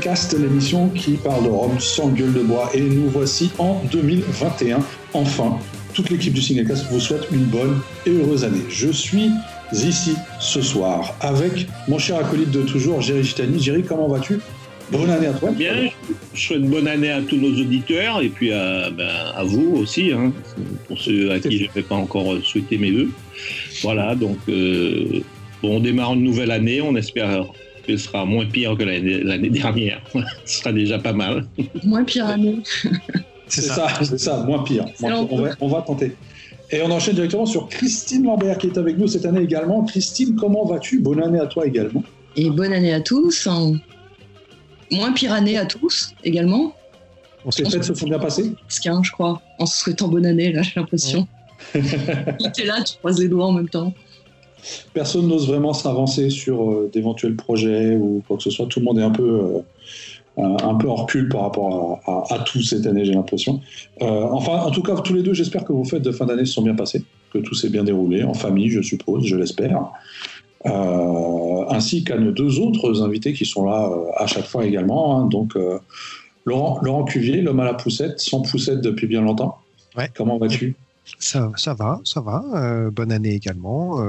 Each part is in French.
Cast, l'émission qui parle de Rome sans gueule de bois. Et nous voici en 2021. Enfin, toute l'équipe du Singlecast vous souhaite une bonne et heureuse année. Je suis ici ce soir avec mon cher acolyte de toujours, Jerry Gitani. Jerry, comment vas-tu? Bonne année à toi. Bien, je souhaite bonne année à tous nos auditeurs et puis à, ben, vous aussi, hein, pour ceux à qui je ne vais pas encore souhaiter mes vœux. Voilà, donc euh, bon, on démarre une nouvelle année, on espère ce sera moins pire que l'année dernière. ce sera déjà pas mal. Moins pire année. c'est ça, c'est ça, moins pire. On va, on va tenter. Et on enchaîne directement sur Christine Lambert qui est avec nous cette année également. Christine, comment vas-tu? Bonne année à toi également. Et bonne année à tous moins pire année à tous également. Les fêtes se sont bien passées qu'un, je crois, en se souhaitant bonne année, là, j'ai l'impression. tu es là, tu croises les doigts en même temps. Personne n'ose vraiment s'avancer sur euh, d'éventuels projets ou quoi que ce soit. Tout le monde est un peu, euh, un peu en recul par rapport à, tout cette année, j'ai l'impression. Euh, enfin, en tout cas, tous les deux, j'espère que vos fêtes de fin d'année se sont bien passées, que tout s'est bien déroulé, en famille, je suppose, je l'espère. Euh, ainsi qu'à nos deux autres invités qui sont là à chaque fois également. Hein. donc, Laurent, Laurent Cuvier, l'homme à la poussette, sans poussette depuis bien longtemps. Ouais. Comment vas-tu? Ça, ça va, ça va. bonne année également.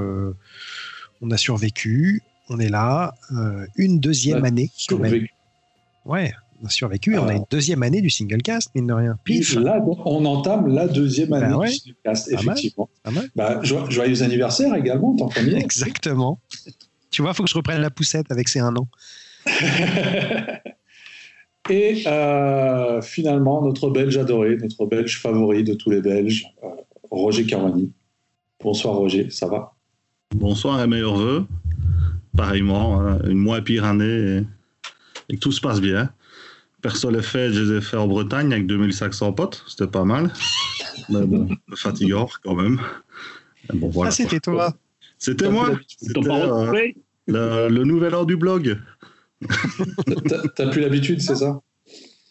on a survécu, on est là. une deuxième année quand même. Ouais, on a survécu. on a une deuxième année du single cast, mine de rien. Pif. Là, on entame la deuxième année bah du single cast, effectivement. Bah, joyeux anniversaire également, tant qu'on Exactement. tu vois, il faut que je reprenne la poussette avec ces un an. Et euh, finalement, notre Belge adoré, notre Belge favori de tous les Belges, euh, Roger Carmani. Bonsoir Roger, ça va? Bonsoir et meilleurs voeux. Pareillement, hein, une moins pire année et que tout se passe bien. Perso, les fêtes, je les ai fait en Bretagne avec 2500 potes. C'était pas mal. Mais bon, fatigant quand même. Bon, voilà. Ah, c'était toi C'était moi. C'était euh, le, le, nouvel an du blog. T'as plus l'habitude, c'est ça?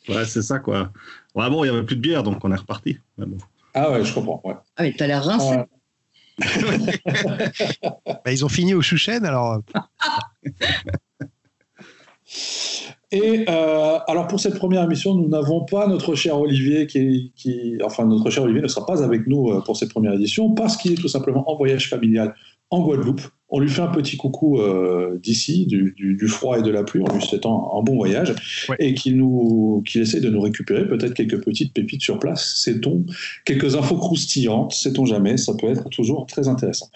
Ouais, c'est ça, quoi. Ouais, bon, il n'y avait plus de bière, donc on est reparti. Ah ouais, je comprends. Ouais. Ah, mais t'as l'air rincé. bah, ils ont fini au Chouchen, alors. Et euh, alors pour cette première émission, nous n'avons pas notre cher Olivier qui, qui, enfin notre cher Olivier ne sera pas avec nous euh, pour cette première édition parce qu'il est tout simplement en voyage familial en Guadeloupe. On lui fait un petit coucou euh, d'ici, du, froid et de la pluie, en lui souhaitant un bon voyage, et qu'il nous, qu'il essaie de nous récupérer peut-être quelques petites pépites sur place, sait-on, quelques infos croustillantes, sait-on jamais, ça peut être toujours très intéressant.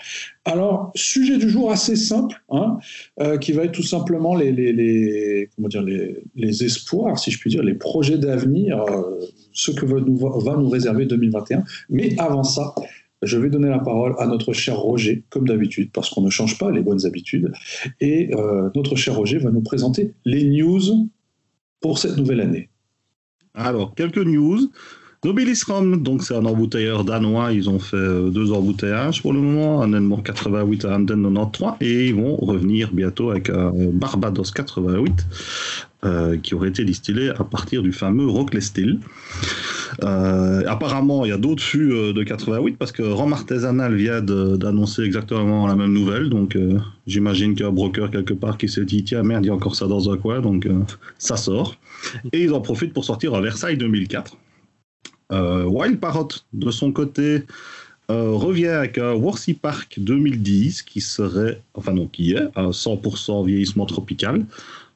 Alors, sujet du jour assez simple, hein, euh, qui va être tout simplement les, les, comment dire, les, espoirs, si je puis dire, les projets d'avenir, euh, ce que va nous, va nous réserver 2021. Mais avant ça, je vais donner la parole à notre cher Roger, comme d'habitude, parce qu'on ne change pas les bonnes habitudes. Et euh, notre cher Roger va nous présenter les news pour cette nouvelle année. Alors, quelques news. Nobilis Rom, donc c'est un embouteilleur danois, ils ont fait euh, deux embouteillages pour le moment, un Edmond 88 à Anden 93, et ils vont revenir bientôt avec un Barbados 88, euh, qui aurait été distillé à partir du fameux Rockley Still. Euh, apparemment, il y a d'autres fûts euh, de 88 parce que Rome Artisanal vient d'annoncer exactement la même nouvelle. Donc, j'imagine qu'il y a un broker quelque part qui s'est dit tiens, merde, il y a encore ça dans un coin. Donc, ça sort. Et ils en profitent pour sortir à Versailles 2004. Wild Parrot, de son côté, revient avec un Worthy Park 2010 qui serait, enfin non, qui est à 100% vieillissement tropical.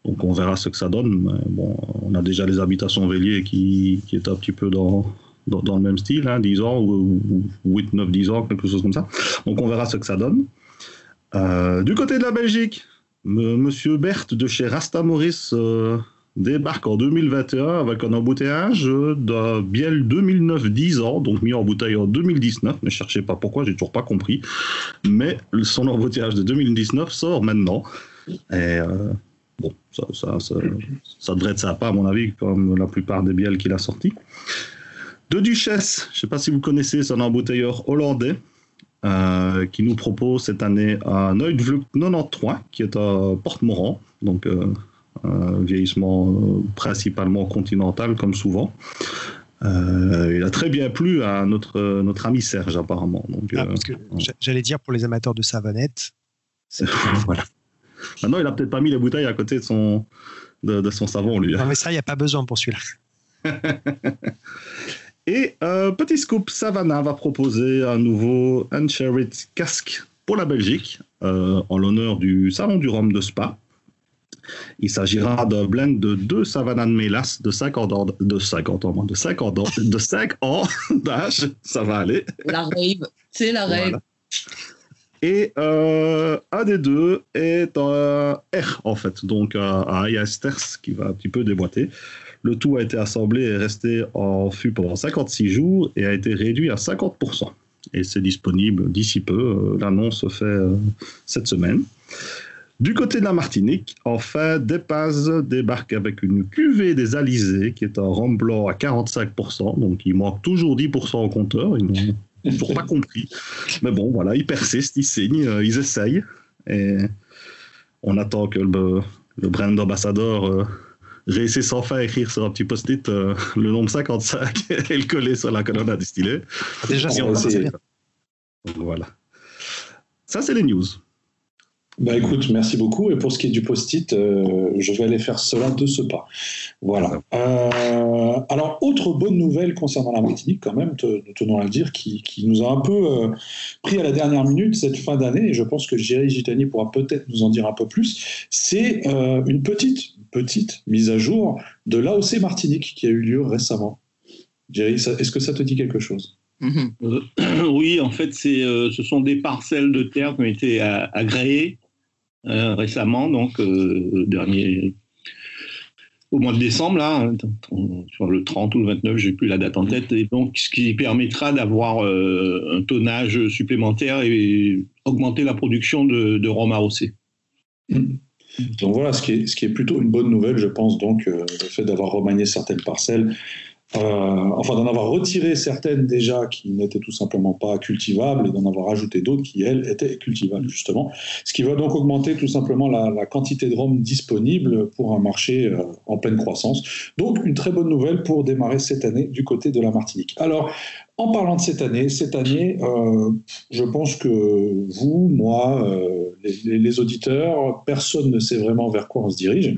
Donc on verra ce que ça donne. bon, on a déjà les habitations Vélier qui, qui est un petit peu dans, dans, le même style, hein, 10 ans ou, 8, 9, 10 ans, quelque chose comme ça. Donc on verra ce que ça donne. Euh, du côté de la Belgique, Monsieur Berthe de chez Rasta Maurice euh, débarque en 2021 avec un embouteillage d'un Biel 2009 10 ans, donc mis en bouteille en 2019. Ne cherchez pas pourquoi, j'ai toujours pas compris. Mais son embouteillage de 2019 sort maintenant. Et euh, Bon, ça, ça, ça, ça, devrait être sympa, à mon avis, comme la plupart des bielles qu'il a sortis. De Duchesse, je sais pas si vous connaissez, c'est un embouteilleur hollandais euh, qui nous propose cette année un Neudvluk 93, qui est à Porte-Morand, donc euh, un vieillissement euh, principalement continental, comme souvent. il a très bien plu à notre, notre ami Serge, apparemment. Donc, ah, J'allais dire pour les amateurs de savonnette. voilà. Maintenant, il a peut-être pas mis les bouteilles à côté de son, de, son savon, lui. Non, mais ça, il n'y a pas besoin pour celui-là. Et euh, petit scoop, Savannah va proposer un nouveau Unshared casque pour la Belgique, euh, en l'honneur du Salon du Rhum de Spa. Il s'agira d'un blend de deux Savannah de mélasse de 50 ans, de 50 ans, de 50 ans, de 5 ans d'âge, ça va aller. La rave, c'est la rave. Et euh, un des deux est un R, en fait, donc un IS qui va un petit peu déboîter. Le tout a été assemblé et resté en fût pendant 56 jours et a été réduit à 50%. Et c'est disponible d'ici peu. Euh, l'annonce se fait euh, cette semaine. Du côté de la Martinique, enfin, Depaz débarque avec une cuvée des Alizés, qui est un rhum blanc à 45%, donc il manque toujours 10% au compteur, ils n'ont toujours pas compris. Mais bon, voilà, ils persistent, ils signent, euh, ils essayent, et on attend que le, le brand ambassadeur j'ai essayé sans fin écrire sur un petit post-it euh, le nombre 55 et le coller sur la colonne à distiller. Déjà, c'est bien. voilà. Ça, c'est les news. Bah écoute, merci beaucoup. Et pour ce qui est du post-it, euh, je vais aller faire cela de ce pas. Voilà. Euh, alors, autre bonne nouvelle concernant la Martinique, quand même, tenons à le dire, qui, qui nous a un peu pris à la dernière minute cette fin d'année, et je pense que Jerry Gitani pourra peut-être nous en dire un peu plus, c'est une petite petite mise à jour de l'AOC Martinique qui a eu lieu récemment. Jerry, est-ce que ça te dit quelque chose? Mhm. euh, Oui, en fait, euh, ce sont des parcelles de terre qui ont été agréées euh, récemment, donc dernier, au mois de décembre, là, sur le 30 ou le 29, j'ai plus la date en tête, et donc ce qui permettra d'avoir un tonnage supplémentaire et augmenter la production de, de rhum AOC. Mm. Donc voilà, ce qui, est, ce qui est plutôt une bonne nouvelle, je pense, donc, euh, le fait d'avoir remanié certaines parcelles, euh, enfin d'en avoir retiré certaines déjà qui n'étaient tout simplement pas cultivables et d'en avoir ajouté d'autres qui, elles, étaient cultivables, justement. Ce qui va donc augmenter tout simplement la, quantité de rhum disponible pour un marché euh, en pleine croissance. Donc une très bonne nouvelle pour démarrer cette année du côté de la Martinique. Alors, en parlant de cette année, cette année, euh, je pense que vous, moi, euh, les, auditeurs, personne ne sait vraiment vers quoi on se dirige,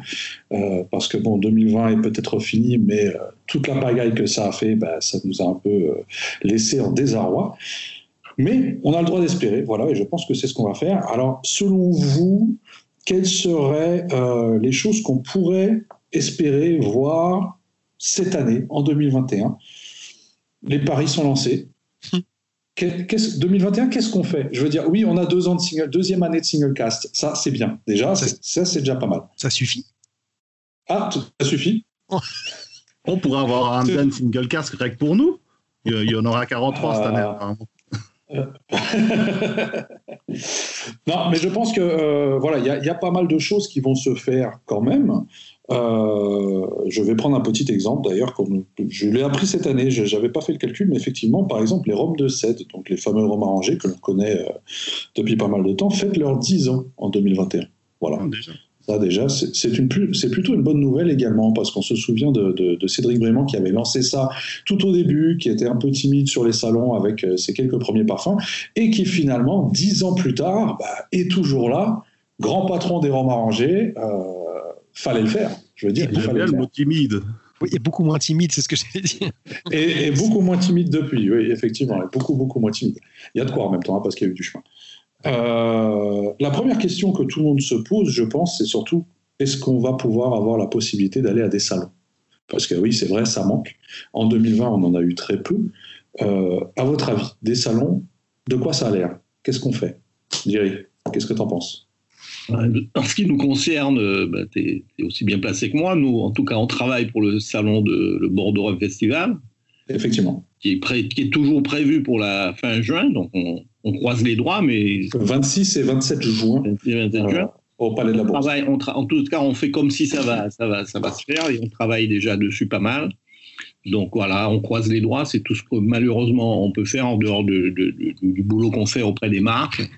euh, parce que bon, 2020 est peut-être fini, mais toute la pagaille que ça a fait, bah, ça nous a un peu laissé en désarroi. Mais on a le droit d'espérer, voilà, et je pense que c'est ce qu'on va faire. Alors, selon vous, quelles seraient les choses qu'on pourrait espérer voir cette année, en 2021 les paris sont lancés. 2021, qu'est-ce qu'on fait? Je veux dire, oui, on a deux ans de single, deuxième année de single cast. Ça, c'est bien. Déjà, ça, c'est déjà pas mal. Ça suffit? Ah, ça suffit. on pourrait avoir un Dan single cast correct pour nous. Il y en aura 43 cette année. Ah. non, mais je pense que euh, voilà, il y, a pas mal de choses qui vont se faire quand même. Euh, je vais prendre un petit exemple d'ailleurs, comme je l'ai appris cette année, je n'avais pas fait le calcul, mais effectivement, par exemple, les rhums de cèdre, donc les fameux rhums arrangés que l'on connaît euh, depuis pas mal de temps, fêtent leurs 10 ans en 2021. Voilà. Ah, déjà. Ça, déjà, c'est plutôt une bonne nouvelle également, parce qu'on se souvient de, Cédric Brément qui avait lancé ça tout au début, qui était un peu timide sur les salons avec euh, ses quelques premiers parfums, et qui finalement, dix ans plus tard, bah, est toujours là, grand patron des rhums arrangés. Euh, fallait le faire. Je veux dire, il fallait le, le mot timide. Oui, et beaucoup moins timide, c'est ce que j'allais dire. Et, et, beaucoup moins timide depuis, oui, effectivement, beaucoup, beaucoup moins timide. Il y a de quoi en même temps, hein, parce qu'il y a eu du chemin. Euh, la première question que tout le monde se pose, je pense, c'est surtout est-ce qu'on va pouvoir avoir la possibilité d'aller à des salons? Parce que oui, c'est vrai, ça manque. En 2020, on en a eu très peu. Euh, à votre avis, des salons, de quoi ça a l'air? Qu'est-ce qu'on fait? Jerry, qu'est-ce que tu en penses? En ce qui nous concerne, euh, bah, tu es, aussi bien placé que moi. Nous, en tout cas, on travaille pour le salon de le Bordeaux Festival. Effectivement. Qui est, qui est, toujours prévu pour la fin juin. Donc, on, on croise les droits, mais... 26 et 27 juin. 26 et 27 juin. Au Palais de la Bourse. en tout cas, on fait comme si ça va, ça, va, ça va se faire et on travaille déjà dessus pas mal. Donc voilà, on croise les droits, c'est tout ce que malheureusement on peut faire en dehors de, du boulot qu'on fait auprès des marques.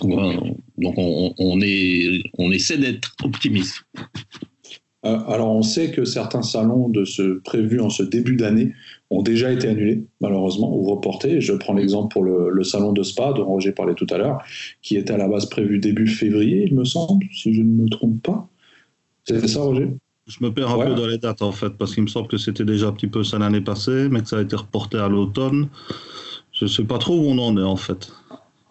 Donc on, on, est, on essaie d'être optimiste. Euh, alors on sait que certains salons de ce, prévus en ce début d'année ont déjà été annulés, malheureusement, ou reportés. Je prends l'exemple pour le, salon de Spa, dont Roger parlait tout à l'heure, qui était à la base prévu début février, il me semble, si je ne me trompe pas. C'est ça, Roger? Je me perds un peu dans les dates, en fait, parce qu'il me semble que c'était déjà un petit peu ça l'année passée, mais que ça a été reporté à l'automne. Je ne sais pas trop où on en est, en fait.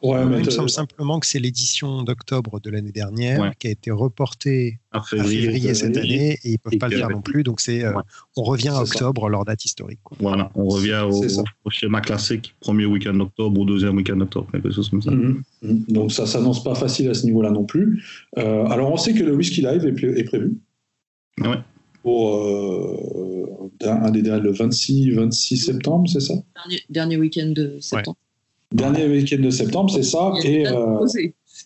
Ouais, mais il me semble simplement que c'est l'édition d'octobre de l'année dernière qui a été reportée à février, cette année et ils ne peuvent pas le faire non plus. Donc c'est, euh, on revient à octobre, leur date historique. Voilà, on revient au, schéma classique, premier week-end d'octobre ou deuxième week-end d'octobre, quelque chose comme ça. Mhm. Donc ça s'annonce pas facile à ce niveau-là non plus. Euh, alors on sait que le Whisky Live est, prévu. Ouais. Pour euh, un des le 26, 26 septembre, c'est ça? Dernier, dernier week-end de septembre. Dernier week-end de septembre, c'est ça. Et, euh,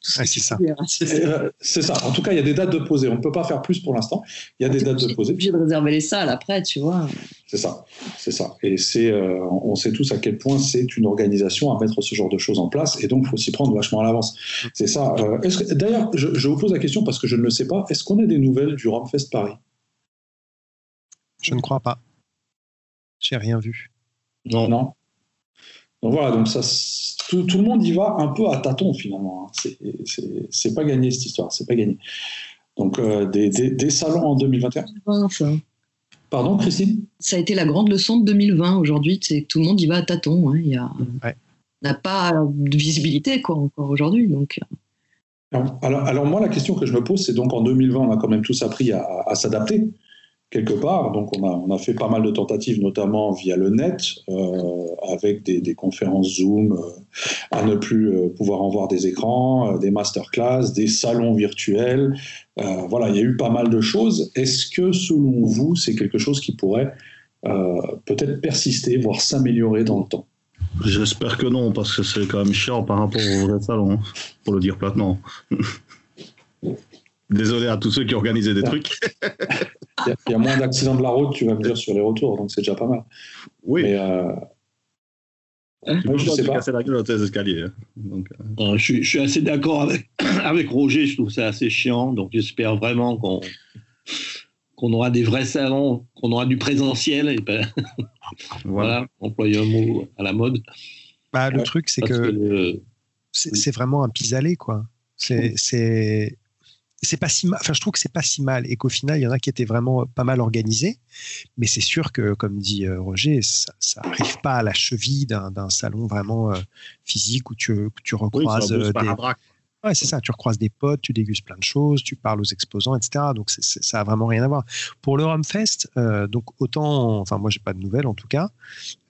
c'est ça. Euh, c'est ça. En tout cas, il y a des dates de posée. On ne peut pas faire plus pour l'instant. Il y a des dates de posée. obligé de réserver les salles après, tu vois. C'est ça. C'est ça. Et c'est, euh, on sait tous à quel point c'est une organisation à mettre ce genre de choses en place. Et donc, il faut s'y prendre vachement à l'avance. C'est ça. d'ailleurs, je, je, vous pose la question parce que je ne le sais pas. Est-ce qu'on a des nouvelles du Romfest Paris? Je ne crois pas. J'ai rien vu. Non. Non? Donc voilà, donc ça, tout, le monde y va un peu à tâtons finalement. Hein. C'est pas gagné cette histoire, c'est pas gagné. Donc euh, des, des, salons en 2021. Pardon, Christine? Ça a été la grande leçon de 2020 aujourd'hui, c'est que tout le monde y va à tâtons. Hein. Il y a, n'a pas de visibilité quoi encore aujourd'hui, donc. Euh. Alors, alors, moi, la question que je me pose, c'est donc en 2020, on a quand même tous appris à, à s'adapter quelque part. Donc on a, on a, fait pas mal de tentatives, notamment via le net, euh, avec des, conférences Zoom, euh, à ne plus euh, pouvoir en voir des écrans, des masterclass, des salons virtuels. voilà, il y a eu pas mal de choses. Est-ce que selon vous, c'est quelque chose qui pourrait peut-être persister, voire s'améliorer dans le temps? J'espère que non, parce que c'est quand même chiant par rapport au vrai salon, hein, pour le dire platement. Désolé à tous ceux qui organisaient des trucs. Il y, a moins d'accidents de la route, tu vas me dire, sur les retours, donc c'est déjà pas mal. Oui. Mais, euh... je sais pas. la gueule escaliers. Hein. Donc, euh. Euh, je, suis, assez d'accord avec, avec Roger, je trouve ça assez chiant, donc j'espère vraiment qu'on qu'on aura des vrais salons, qu'on aura du présentiel, et ben, voilà, employer un mot à la mode. Bah, le truc, c'est que, c'est vraiment un pis-aller, quoi. C'est c'est pas si mal. Enfin, je trouve que c'est pas si mal et qu'au final, il y en a qui étaient vraiment pas mal organisés. Mais c'est sûr que, comme dit euh, Roger, ça, ça arrive pas à la cheville d'un salon vraiment euh, physique où tu, tu recroises euh, des, Ouais, c'est ça. Tu recroises des potes, tu dégustes plein de choses, tu parles aux exposants, etc. Donc ça a vraiment rien à voir. Pour le Rumfest, euh, donc autant, enfin moi j'ai pas de nouvelles en tout cas.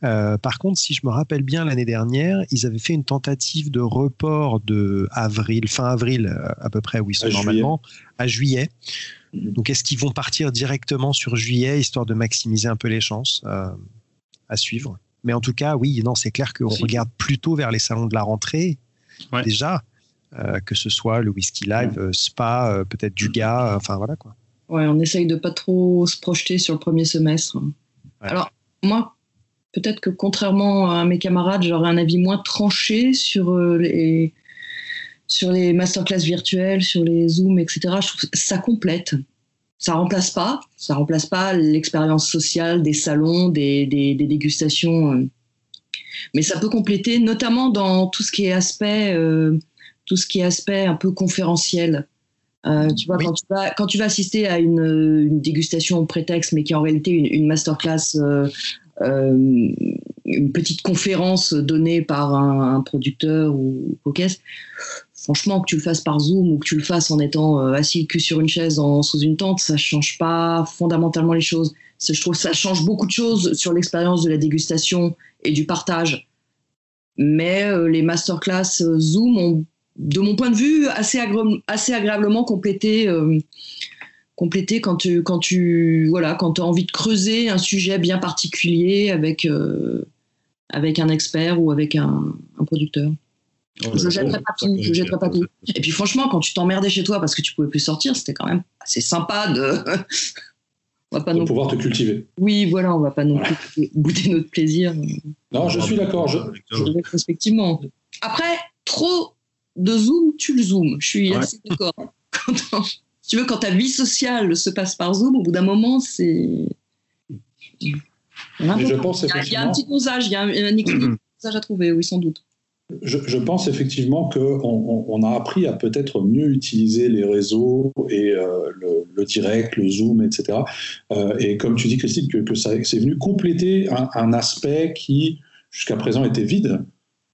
Euh, par contre, si je me rappelle bien l'année dernière, ils avaient fait une tentative de report de avril, fin avril euh, à peu près où ils sont normalement, à juillet. Mhm. Donc est-ce qu'ils vont partir directement sur juillet histoire de maximiser un peu les chances à suivre? Mais en tout cas, oui, non, c'est clair qu'on regarde plutôt vers les salons de la rentrée déjà euh, que ce soit le Whisky Live, euh, Spa, euh, peut-être du gars, enfin voilà quoi. Ouais, on essaye de pas trop se projeter sur le premier semestre. Alors, moi, peut-être que contrairement à mes camarades, j'aurais un avis moins tranché sur les, sur les masterclass virtuelles, sur les Zooms, etc. Je trouve que ça complète. Ça remplace pas, ça remplace pas l'expérience sociale des salons, des, des, dégustations, mais ça peut compléter, notamment dans tout ce qui est aspect tout ce qui est aspect un peu conférentiel. Euh, tu vois, quand, tu vas, quand tu vas assister à une, dégustation au prétexte, mais qui est en réalité une, masterclass, euh, euh, une petite conférence donnée par un, producteur ou, ou caisse, franchement, que tu le fasses par Zoom ou que tu le fasses en étant assis que sur une chaise en, sous une tente, ça change pas fondamentalement les choses. Je trouve que ça change beaucoup de choses sur l'expérience de la dégustation et du partage. Mais les masterclass Zoom ont de mon point de vue, assez, assez agréablement complété, euh, complété quand tu, quand tu voilà, quand as envie de creuser un sujet bien particulier avec, euh, avec un expert ou avec un, producteur. je jetterai pas tout, je jetterai pas tout. Et puis franchement, quand tu t'emmerdais chez toi parce que tu pouvais plus sortir, c'était quand même assez sympa de. on va pas de pouvoir te cultiver. Oui, voilà, on va pas non plus goûter notre plaisir. Non, je suis d'accord. Je... Respectivement. Après, trop de Zoom, tu le Zoom. Je suis assez d'accord. tu veux, quand ta vie sociale se passe par Zoom, au bout d'un moment, c'est. je pense il, y a, un petit dosage, il y a un, équilibre à trouver, oui, sans doute. je, pense effectivement qu'on on, a appris à peut-être mieux utiliser les réseaux et euh, le, direct, le zoom, etc. Euh, et comme tu dis, Christine, que, que ça, c'est venu compléter un, aspect qui, jusqu'à présent, était vide,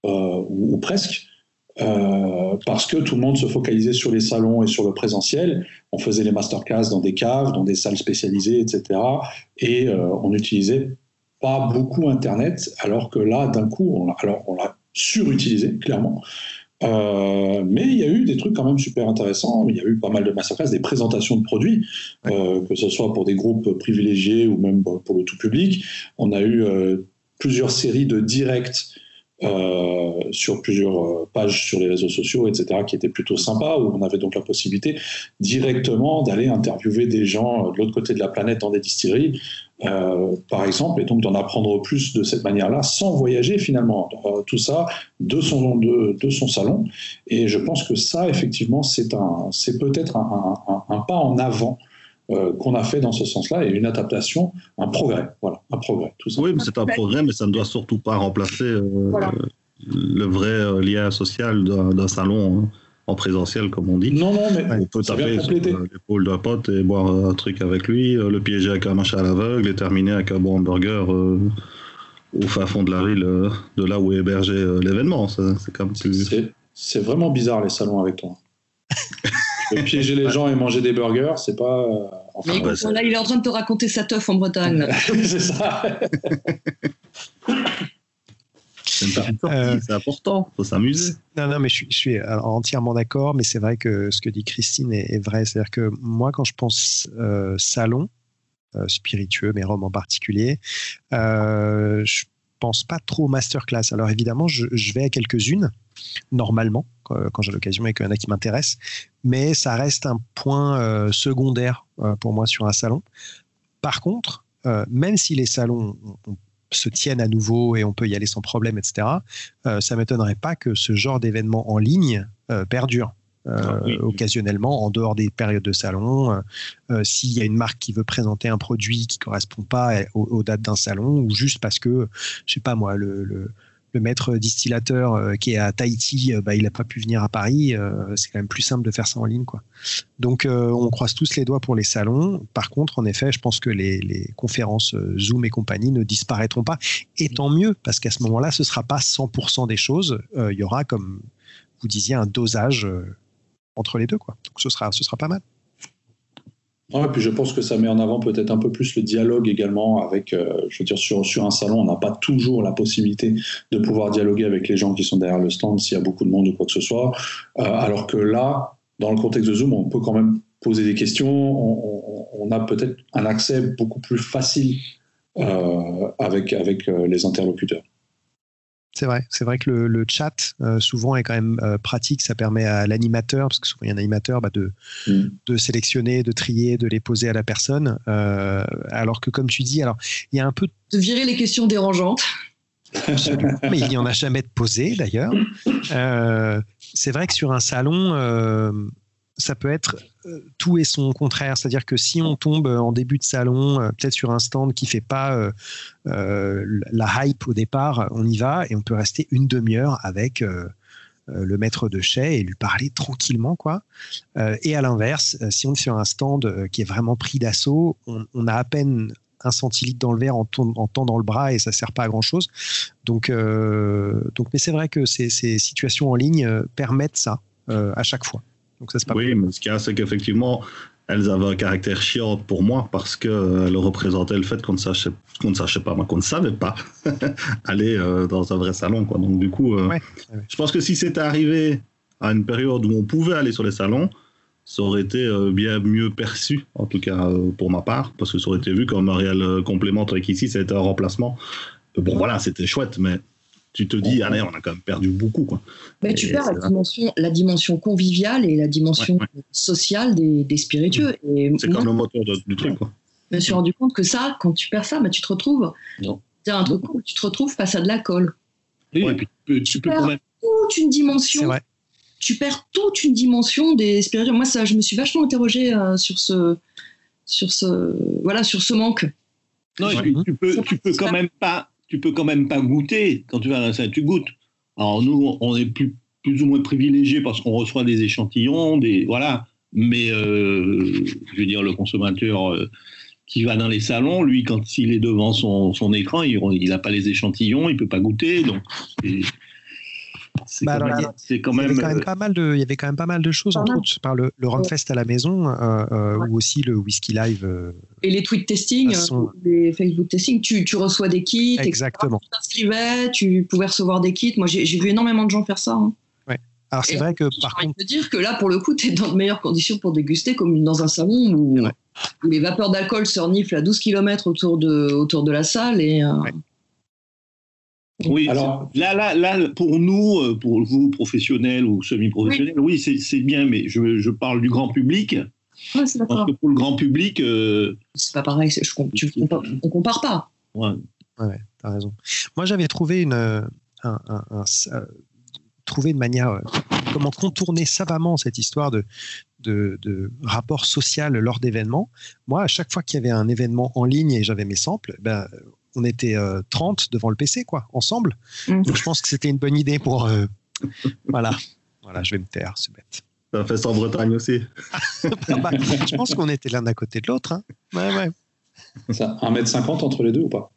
euh, ou, presque. Parce que tout le monde se focalisait sur les salons et sur le présentiel. On faisait les masterclass dans des caves, dans des salles spécialisées, etc. Et on n'utilisait pas beaucoup Internet, alors que là, d'un coup, on, alors on l'a surutilisé, clairement. Euh, mais il y a eu des trucs quand même super intéressants. Il y a eu pas mal de masterclass, des présentations de produits, euh, que ce soit pour des groupes privilégiés ou même pour le tout public. On a eu euh, plusieurs séries de directs sur plusieurs pages sur les réseaux sociaux, etc., qui étaient plutôt sympas, où on avait donc la possibilité directement d'aller interviewer des gens de l'autre côté de la planète dans des distilleries, euh, par exemple, et donc d'en apprendre plus de cette manière-là, sans voyager finalement. Euh, tout ça de son, de, de, son salon. Et je pense que ça, effectivement, c'est peut-être un, pas en avant euh, qu'on a fait dans ce sens-là et une adaptation, un progrès. Voilà, un progrès. Tout. Oui, mais c'est un progrès, mais ça ne doit surtout pas remplacer le vrai lien social d'un salon. Hein en présentiel, comme on dit. Non, non, mais on peut taper sur l'épaule d'un pote et boire un truc avec lui, euh, le piéger avec un machin à l'aveugle et terminer avec un bon hamburger euh, au fin fond de la ville, euh, de là où est hébergé l'événement. C'est comme C'est vraiment bizarre les salons avec toi. piéger les gens et manger des burgers, c'est pas. Enfin, mais là, il est en train de te raconter sa teuf en Bretagne. c'est ça. Euh, c'est important, faut s'amuser. Non, non, mais je, suis entièrement d'accord, mais c'est vrai que ce que dit Christine est, vrai. C'est-à-dire que moi, quand je pense euh, salon, euh, spiritueux, mais Rome en particulier, je pense pas trop masterclass. Alors évidemment, je, vais à quelques-unes, normalement, quand, j'ai l'occasion et qu'il y en a qui m'intéressent, mais ça reste un point secondaire pour moi sur un salon. Par contre, même si les salons se tiennent à nouveau et on peut y aller sans problème, etc., euh, ça m'étonnerait pas que ce genre d'événement en ligne euh, perdure. Euh, ah occasionnellement en dehors des périodes de salon. S'il y a une marque qui veut présenter un produit qui correspond pas aux, dates d'un salon ou juste parce que, je sais pas moi, le le maître distillateur euh, qui est à Tahiti, euh, bah, il n'a pas pu venir à Paris. Euh, c'est quand même plus simple de faire ça en ligne. Quoi. Donc, on croise tous les doigts pour les salons. Par contre, en effet, je pense que les, conférences Zoom et compagnie ne disparaîtront pas. Et tant mieux, parce qu'à ce moment-là, ce ne sera pas 100% des choses. Il y aura, comme vous disiez, un dosage entre les deux. Quoi. Ce sera, pas mal. Puis je pense que ça met en avant peut-être un peu plus le dialogue également avec, euh, je veux dire, sur, un salon, on n'a pas toujours la possibilité de pouvoir dialoguer avec les gens qui sont derrière le stand s'il y a beaucoup de monde ou quoi que ce soit. Euh, alors que là, dans le contexte de Zoom, on peut quand même poser des questions, on, a peut-être un accès beaucoup plus facile euh, avec les interlocuteurs. C'est vrai, c'est vrai que le, chat euh, souvent est quand même euh, pratique. Ça permet à l'animateur, parce que souvent il y a un animateur, bah, de, mm. de sélectionner, de trier, de les poser à la personne. Euh, alors que comme tu dis, alors il y a un peu de virer les questions dérangeantes. mais il n'y en a jamais de posées d'ailleurs. c'est vrai que sur un salon, ça peut être euh, tout et son contraire. C'est-à-dire que si on tombe en début de salon, euh, peut-être sur un stand qui fait pas euh, la hype au départ, on y va et on peut rester une demi-heure avec le maître de chais et lui parler tranquillement. quoi. et à l'inverse, si on est sur un stand qui est vraiment pris d'assaut, on, a à peine un centilitre dans le verre en, temps dans le bras et ça sert pas à grand chose. Donc, donc mais c'est vrai que ces, situations en ligne permettent ça à chaque fois oui, mais ce qu'il y a, c'est qu'effectivement, elles avaient un caractère chiant pour moi parce qu'elles euh, représentaient le fait qu'on ne sachait, qu'on ne sachait pas, qu'on ne savait pas aller euh, dans un vrai salon. Quoi. Donc, du coup, euh, je pense que si c'était arrivé à une période où on pouvait aller sur les salons, ça aurait été bien mieux perçu, en tout cas pour ma part, parce que ça aurait été vu comme un réel complément, avec ici, c'était un remplacement. Bon, voilà, c'était chouette, mais tu te dis, allez, on a quand même perdu beaucoup. Quoi. Mais tu perds la dimension, la dimension conviviale et la dimension sociale des, des spiritueux. C'est comme le moteur du truc. Quoi. Je me suis rendu compte que ça, quand tu perds ça, bah, tu te retrouves. Non. Un truc où tu te retrouves face à de la colle. Oui, et puis tu, peux perds même... toute une dimension. Vrai. Tu perds toute une dimension des spiritueux. Moi, ça, je me suis vachement interrogée euh, sur ce, sur ce, voilà, sur ce manque. Non, et puis tu peux, tu peux quand même pas tu peux quand même pas goûter quand tu vas à un tu goûtes. Alors nous, on est plus, ou moins privilégiés parce qu'on reçoit des échantillons, des voilà. Mais euh, je veux dire, le consommateur euh, qui va dans les salons, lui, quand il est devant son, écran, il n'a pas les échantillons, il peut pas goûter, donc c'est bah quand, même, il, y avait quand même pas mal de, il y avait quand même pas mal de choses, entre autres par le, le Runfest à la maison, euh, euh, ou aussi le Whisky Live. Euh, et les tweet testing, les Facebook testing, tu, tu reçois des kits. Exactement. Tu t'inscrivais, tu pouvais recevoir des kits. Moi, j'ai vu énormément de gens faire ça. Hein. Ouais. Alors c'est vrai que par contre. Je dire que là, pour le coup, tu es dans de meilleures conditions pour déguster, comme dans un salon où, les vapeurs d'alcool se reniflent à 12 km autour de, autour de la salle. Et, oui, alors là, là, là, pour nous, euh, pour vous, professionnels ou semi-professionnels, oui, c'est bien, mais je, je, parle du grand public. Ouais, c'est Parce que pour le grand public. Euh... C'est pas pareil, je, tu, on, compare pas. Ouais, ouais t'as raison. Moi, j'avais trouvé une, un, un, un, euh, trouvé une manière, euh, comment contourner savamment cette histoire de, de, de rapport social lors d'événements. Moi, à chaque fois qu'il y avait un événement en ligne et j'avais mes samples, ben, on était 30 euh, devant le PC, quoi, ensemble. Mm. Donc je pense que c'était une bonne idée pour. Euh, voilà. Voilà, je vais me taire, c'est bête. Ça fait ça en Bretagne aussi. Ah bah, je pense qu'on était l'un à côté de l'autre. Hein. Ouais, ouais. Ça, 1m50 entre les deux ou pas?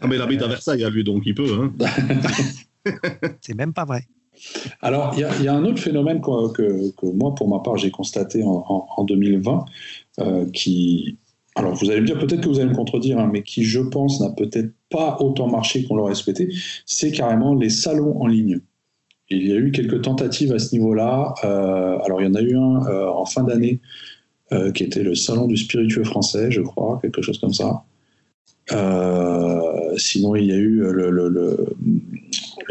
Ah, mais il habite à Versailles, lui, donc il peut. Hein. c'est même pas vrai. Alors, il y, a un autre phénomène que, que, moi, pour ma part, j'ai constaté en, 2020, euh, qui, alors vous allez me dire, peut-être que vous allez me contredire, hein, mais qui, je pense, n'a peut-être pas autant marché qu'on l'aurait souhaité, c'est carrément les salons en ligne. Il y a eu quelques tentatives à ce niveau-là. Euh, alors, il y en a eu un euh, en fin d'année euh, qui était le salon du spiritueux français, je crois, quelque chose comme ça. sinon, il y a eu le, le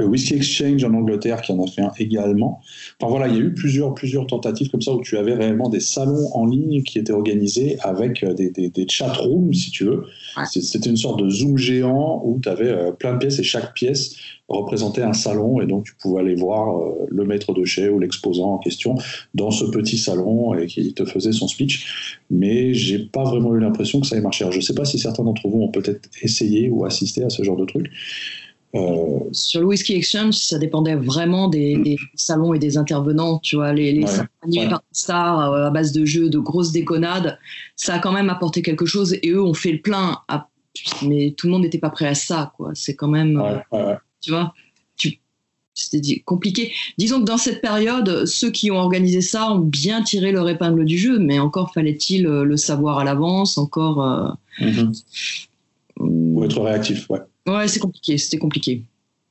Whisky Exchange en Angleterre qui en a fait un également. Enfin voilà, il y a eu plusieurs, plusieurs tentatives comme ça où tu avais réellement des salons en ligne qui étaient organisés avec euh, des, des, chat rooms, si tu veux. C'était une sorte de Zoom géant où tu avais euh, plein de pièces et chaque pièce représentait un salon et donc tu pouvais aller voir euh, le maître de chez ou l'exposant en question dans ce petit salon et qui te faisait son speech. Mais j'ai pas vraiment eu l'impression que ça ait marché. je sais pas si certains d'entre vous ont peut-être essayé ou assisté à ce genre de truc. Euh, Sur le Whisky Exchange, ça dépendait vraiment des, salons et des intervenants. Tu vois, les, les salons animés par stars euh, à base de jeux, de grosses déconnades, ça a quand même apporté quelque chose et eux ont fait le plein. mais tout le monde n'était pas prêt à ça, quoi. C'est quand même, euh, tu vois, c'était compliqué. Disons que dans cette période, ceux qui ont organisé ça ont bien tiré leur épingle du jeu, mais encore fallait-il le savoir à l'avance, encore. Mm-hmm. Pour être réactif, ouais. Ouais, c'est compliqué, c'était compliqué.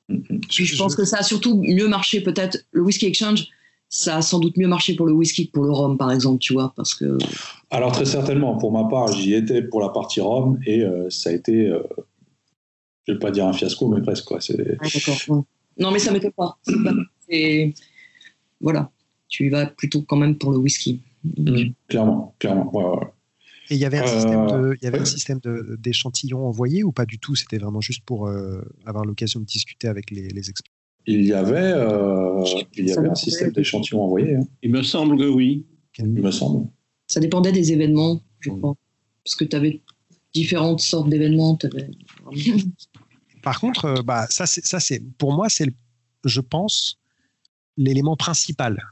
je pense que ça a surtout mieux marché peut-être. Le Whisky Exchange, ça a sans doute mieux marché pour le whisky que pour le rhum, par exemple, tu vois, parce que... Alors très certainement, pour ma part, j'y étais pour la partie rhum et euh, ça a été, euh, je vais pas dire un fiasco, mais presque. Quoi. Ah, d'accord. Non, mais ça m'étonne pas. Voilà, tu vas plutôt quand même pour le whisky. Mmh, clairement, clairement. Ouais, et il y avait un système de, il y avait un système d'échantillons envoyés ou pas du tout? C'était vraiment juste pour euh, avoir l'occasion de discuter avec les, les experts? Il y avait, euh, il y avait un système d'échantillons envoyés. Hein. Il me semble que oui. Il me semble. Ça dépendait des événements, je crois. Parce que tu avais différentes sortes d'événements. Par contre, euh, bah, ça, c'est, pour moi, c'est, je pense, l'élément principal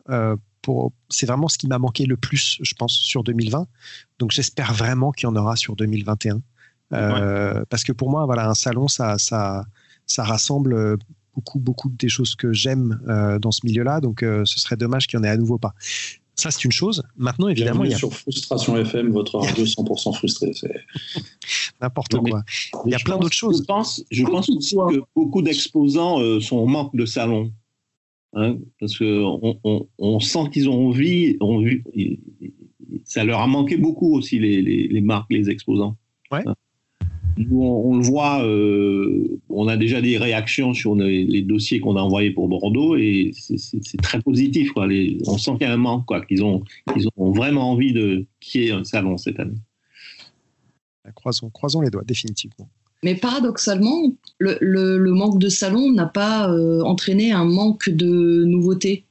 c'est vraiment ce qui m'a manqué le plus, je pense, sur 2020. Donc j'espère vraiment qu'il y en aura sur 2021. Euh, parce que pour moi, voilà, un salon, ça, ça, ça rassemble beaucoup, beaucoup des choses que j'aime euh, dans ce milieu-là. Donc euh, ce serait dommage qu'il n'y en ait à nouveau pas. Ça, c'est une chose. Maintenant, évidemment, il y a. Sur Frustration FM, votre radio 100% frustré. N'importe quoi. il y a plein d'autres choses. Je pense, je pense aussi que beaucoup d'exposants sont en manque de salons. Hein, parce qu'on on, on sent qu'ils ont envie, ont ça leur a manqué beaucoup aussi, les, les, marques, les exposants. Ouais. Hein. on, le voit, euh, on a déjà des réactions sur les, dossiers qu'on a envoyés pour Bordeaux et c'est très positif. Quoi. Les, on sent qu'il y a un manque, qu'ils ont, vraiment envie de qu'il y ait un salon cette année. Croisons, croisons les doigts, définitivement. Mais paradoxalement, le, manque de salons n'a pas euh, entraîné un manque de nouveautés.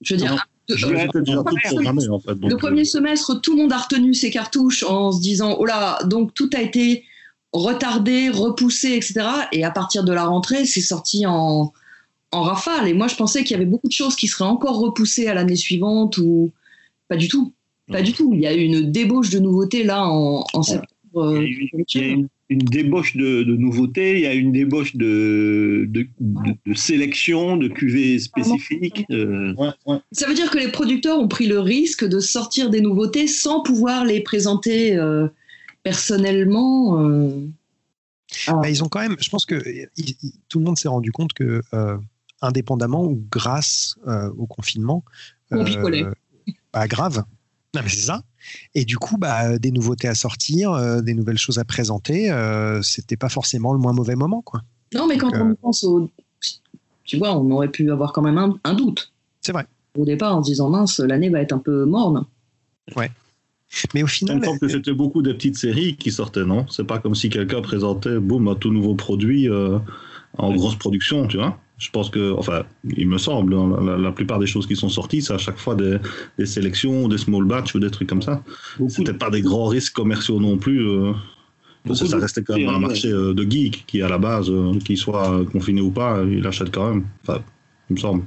Je veux dire, le, premier semestre, tout le monde a retenu ses cartouches en se disant oh là, donc tout a été retardé, repoussé, etc. Et à partir de la rentrée, c'est sorti en, en rafale. Et moi, je pensais qu'il y avait beaucoup de choses qui seraient encore repoussées à l'année suivante ou pas du tout. Pas du tout. Il y a eu une débauche de nouveautés là en, septembre. Il y a, une, débauche de, nouveautés, il y a une débauche de, de, sélection, de cuvées spécifiques. Euh. Ça veut dire que les producteurs ont pris le risque de sortir des nouveautés sans pouvoir les présenter euh, personnellement. Euh. Bah, ils ont quand même, je pense que tout le monde s'est rendu compte que, indépendamment ou grâce au confinement, pas grave, non, mais c'est ça. Et du coup, bah, des nouveautés à sortir, euh, des nouvelles choses à présenter, euh, c'était pas forcément le moins mauvais moment, quoi. Non, mais quand on euh, pense au, tu vois, on aurait pu avoir quand même un, doute. C'est vrai. Au départ, en se disant mince, l'année va être un peu morne. Ouais. Mais au final. Je que c'était beaucoup de petites séries qui sortaient, non? C'est pas comme si quelqu'un présentait, boum, un tout nouveau produit en grosse production, tu vois? Je pense que, enfin, il me semble, hein, la, plupart des choses qui sont sorties, c'est à chaque fois des, sélections, des small batch ou des trucs comme ça. C'était pas des grands risques commerciaux non plus. Euh, parce que ça restait quand même un marché euh, de geek qui, à la base, euh, qu'il soit confiné ou pas, il achète quand même. Enfin, il me semble.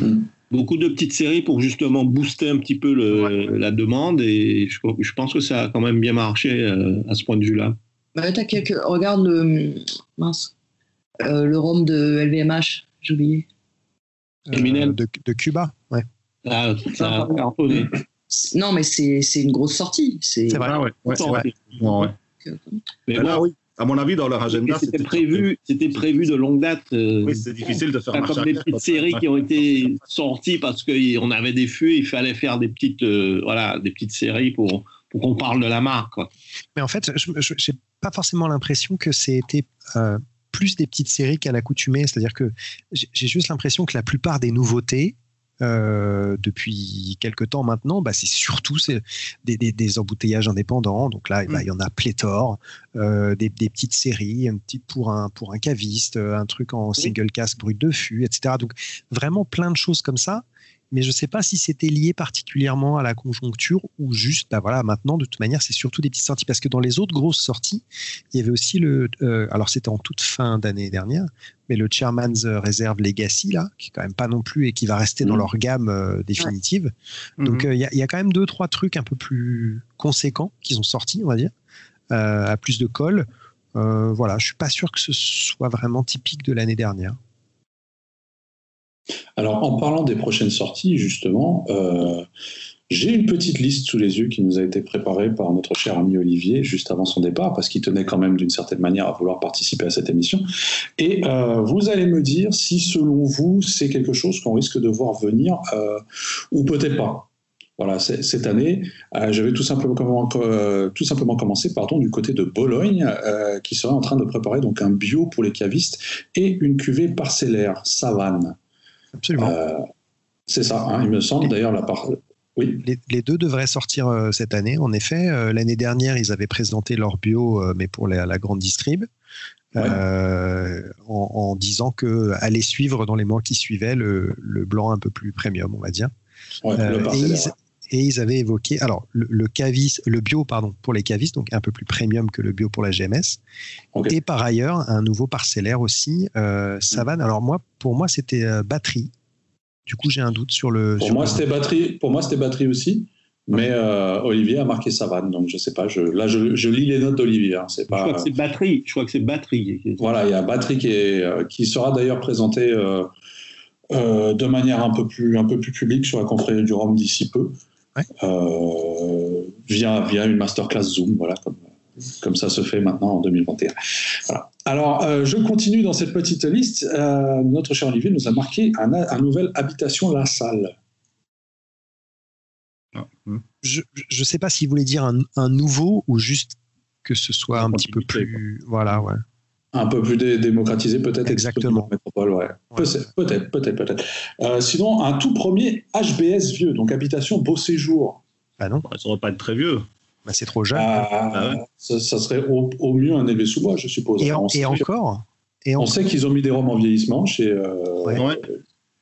Hmm. Beaucoup de petites séries pour justement booster un petit peu la demande et je, pense que ça a quand même bien marché à ce point de vue-là. Bah, regarde le. Mince le rhum de LVMH, j'ai oublié. Euh, de, de, Cuba, ouais. Ah, ça Non, mais c'est une grosse sortie. C'est vrai, ouais. ouais, vrai. Ouais. Mais là, oui. À mon avis, dans leur agenda, c'était prévu, c'était prévu de longue date. Euh, oui, c'est difficile de faire comme des petites séries qui ont été sorties parce qu'on avait des fûts, il fallait faire des petites, voilà, des petites séries pour, pour qu'on parle de la marque. Quoi. Mais en fait, je n'ai pas forcément l'impression que c'était plus des petites séries qu'à l'accoutumée. C'est-à-dire que j'ai juste l'impression que la plupart des nouveautés, euh, depuis quelques temps maintenant, bah, c'est surtout des, des, embouteillages indépendants. Donc là, bah, mm. il y en a pléthore, euh, des, petites séries, un petit pour un pour un caviste, un truc en single casque brut de fût, etc. Donc vraiment plein de choses comme ça mais je ne sais pas si c'était lié particulièrement à la conjoncture ou juste, bah voilà, maintenant, de toute manière, c'est surtout des petites sorties. Parce que dans les autres grosses sorties, il y avait aussi le. Euh, alors, c'était en toute fin d'année dernière, mais le Chairman's Reserve Legacy, là, qui est quand même pas non plus et qui va rester dans mmh. leur gamme euh, définitive. Donc, mmh. euh, il y, a quand même deux, trois trucs un peu plus conséquents qui sont sortis, on va dire, à plus de colle. voilà, je suis pas sûr que ce soit vraiment typique de l'année dernière. Alors, en parlant des prochaines sorties, justement, euh, j'ai une petite liste sous les yeux qui nous a été préparée par notre cher ami Olivier juste avant son départ, parce qu'il tenait quand même d'une certaine manière à vouloir participer à cette émission. Et euh, vous allez me dire si, selon vous, c'est quelque chose qu'on risque de voir venir euh, ou peut-être pas. Voilà, cette année, je vais tout simplement, tout simplement commencer pardon, du côté de Bologne, qui serait en train de préparer donc un bio pour les cavistes et une cuvée parcellaire, Savane. Absolument. Euh, c'est ça, hein, il me semble. D'ailleurs, la part. Oui. Les, deux devraient sortir euh, cette année, en effet. Euh, l'année dernière, ils avaient présenté leur bio, mais pour la, grande distrib, en, disant que allait suivre dans les mois qui suivaient le, blanc un peu plus premium, on va dire. et, ils, avaient évoqué, alors le, le, le bio pardon, pour les cavistes, donc un peu plus premium que le bio pour la GMS, et par ailleurs un nouveau parcellaire aussi, Savane. Alors moi, pour moi, c'était batterie. Du coup, j'ai un doute sur le. Pour moi, c'était batterie. Pour moi, c'était batterie aussi. Mais euh, Olivier a marqué Savane, donc je sais pas. Je, là, je, lis les notes d'Olivier. Hein, pas, je crois que c'est batterie. Je crois que c'est batterie. Voilà, il y a batterie qui, est, euh, qui sera d'ailleurs présentée euh, de manière un peu plus un peu plus publique sur la confrérie du Rhum d'ici peu, via via une masterclass Zoom, voilà, comme, comme ça se fait maintenant en 2021. Voilà. Alors, euh, je continue dans cette petite liste. Euh, notre cher Olivier nous a marqué un, un nouvel habitation La Salle. Ah, hmm. Je ne sais pas s'il voulait dire un, nouveau ou juste que ce soit un, petit peu plus. Voilà, ouais. Un peu plus démocratisé, peut-être. Exactement. Peut-être, peut-être, peut-être. Euh, sinon, un tout premier HBS vieux, donc habitation beau séjour. Ah non. Ça ne va pas être très vieux. Bah, c'est trop jeune. Ah, ah ça, serait au, mieux un élevé sous bois, je suppose. Et, encore et On sait qu'ils ont mis des roms en vieillissement chez, euh,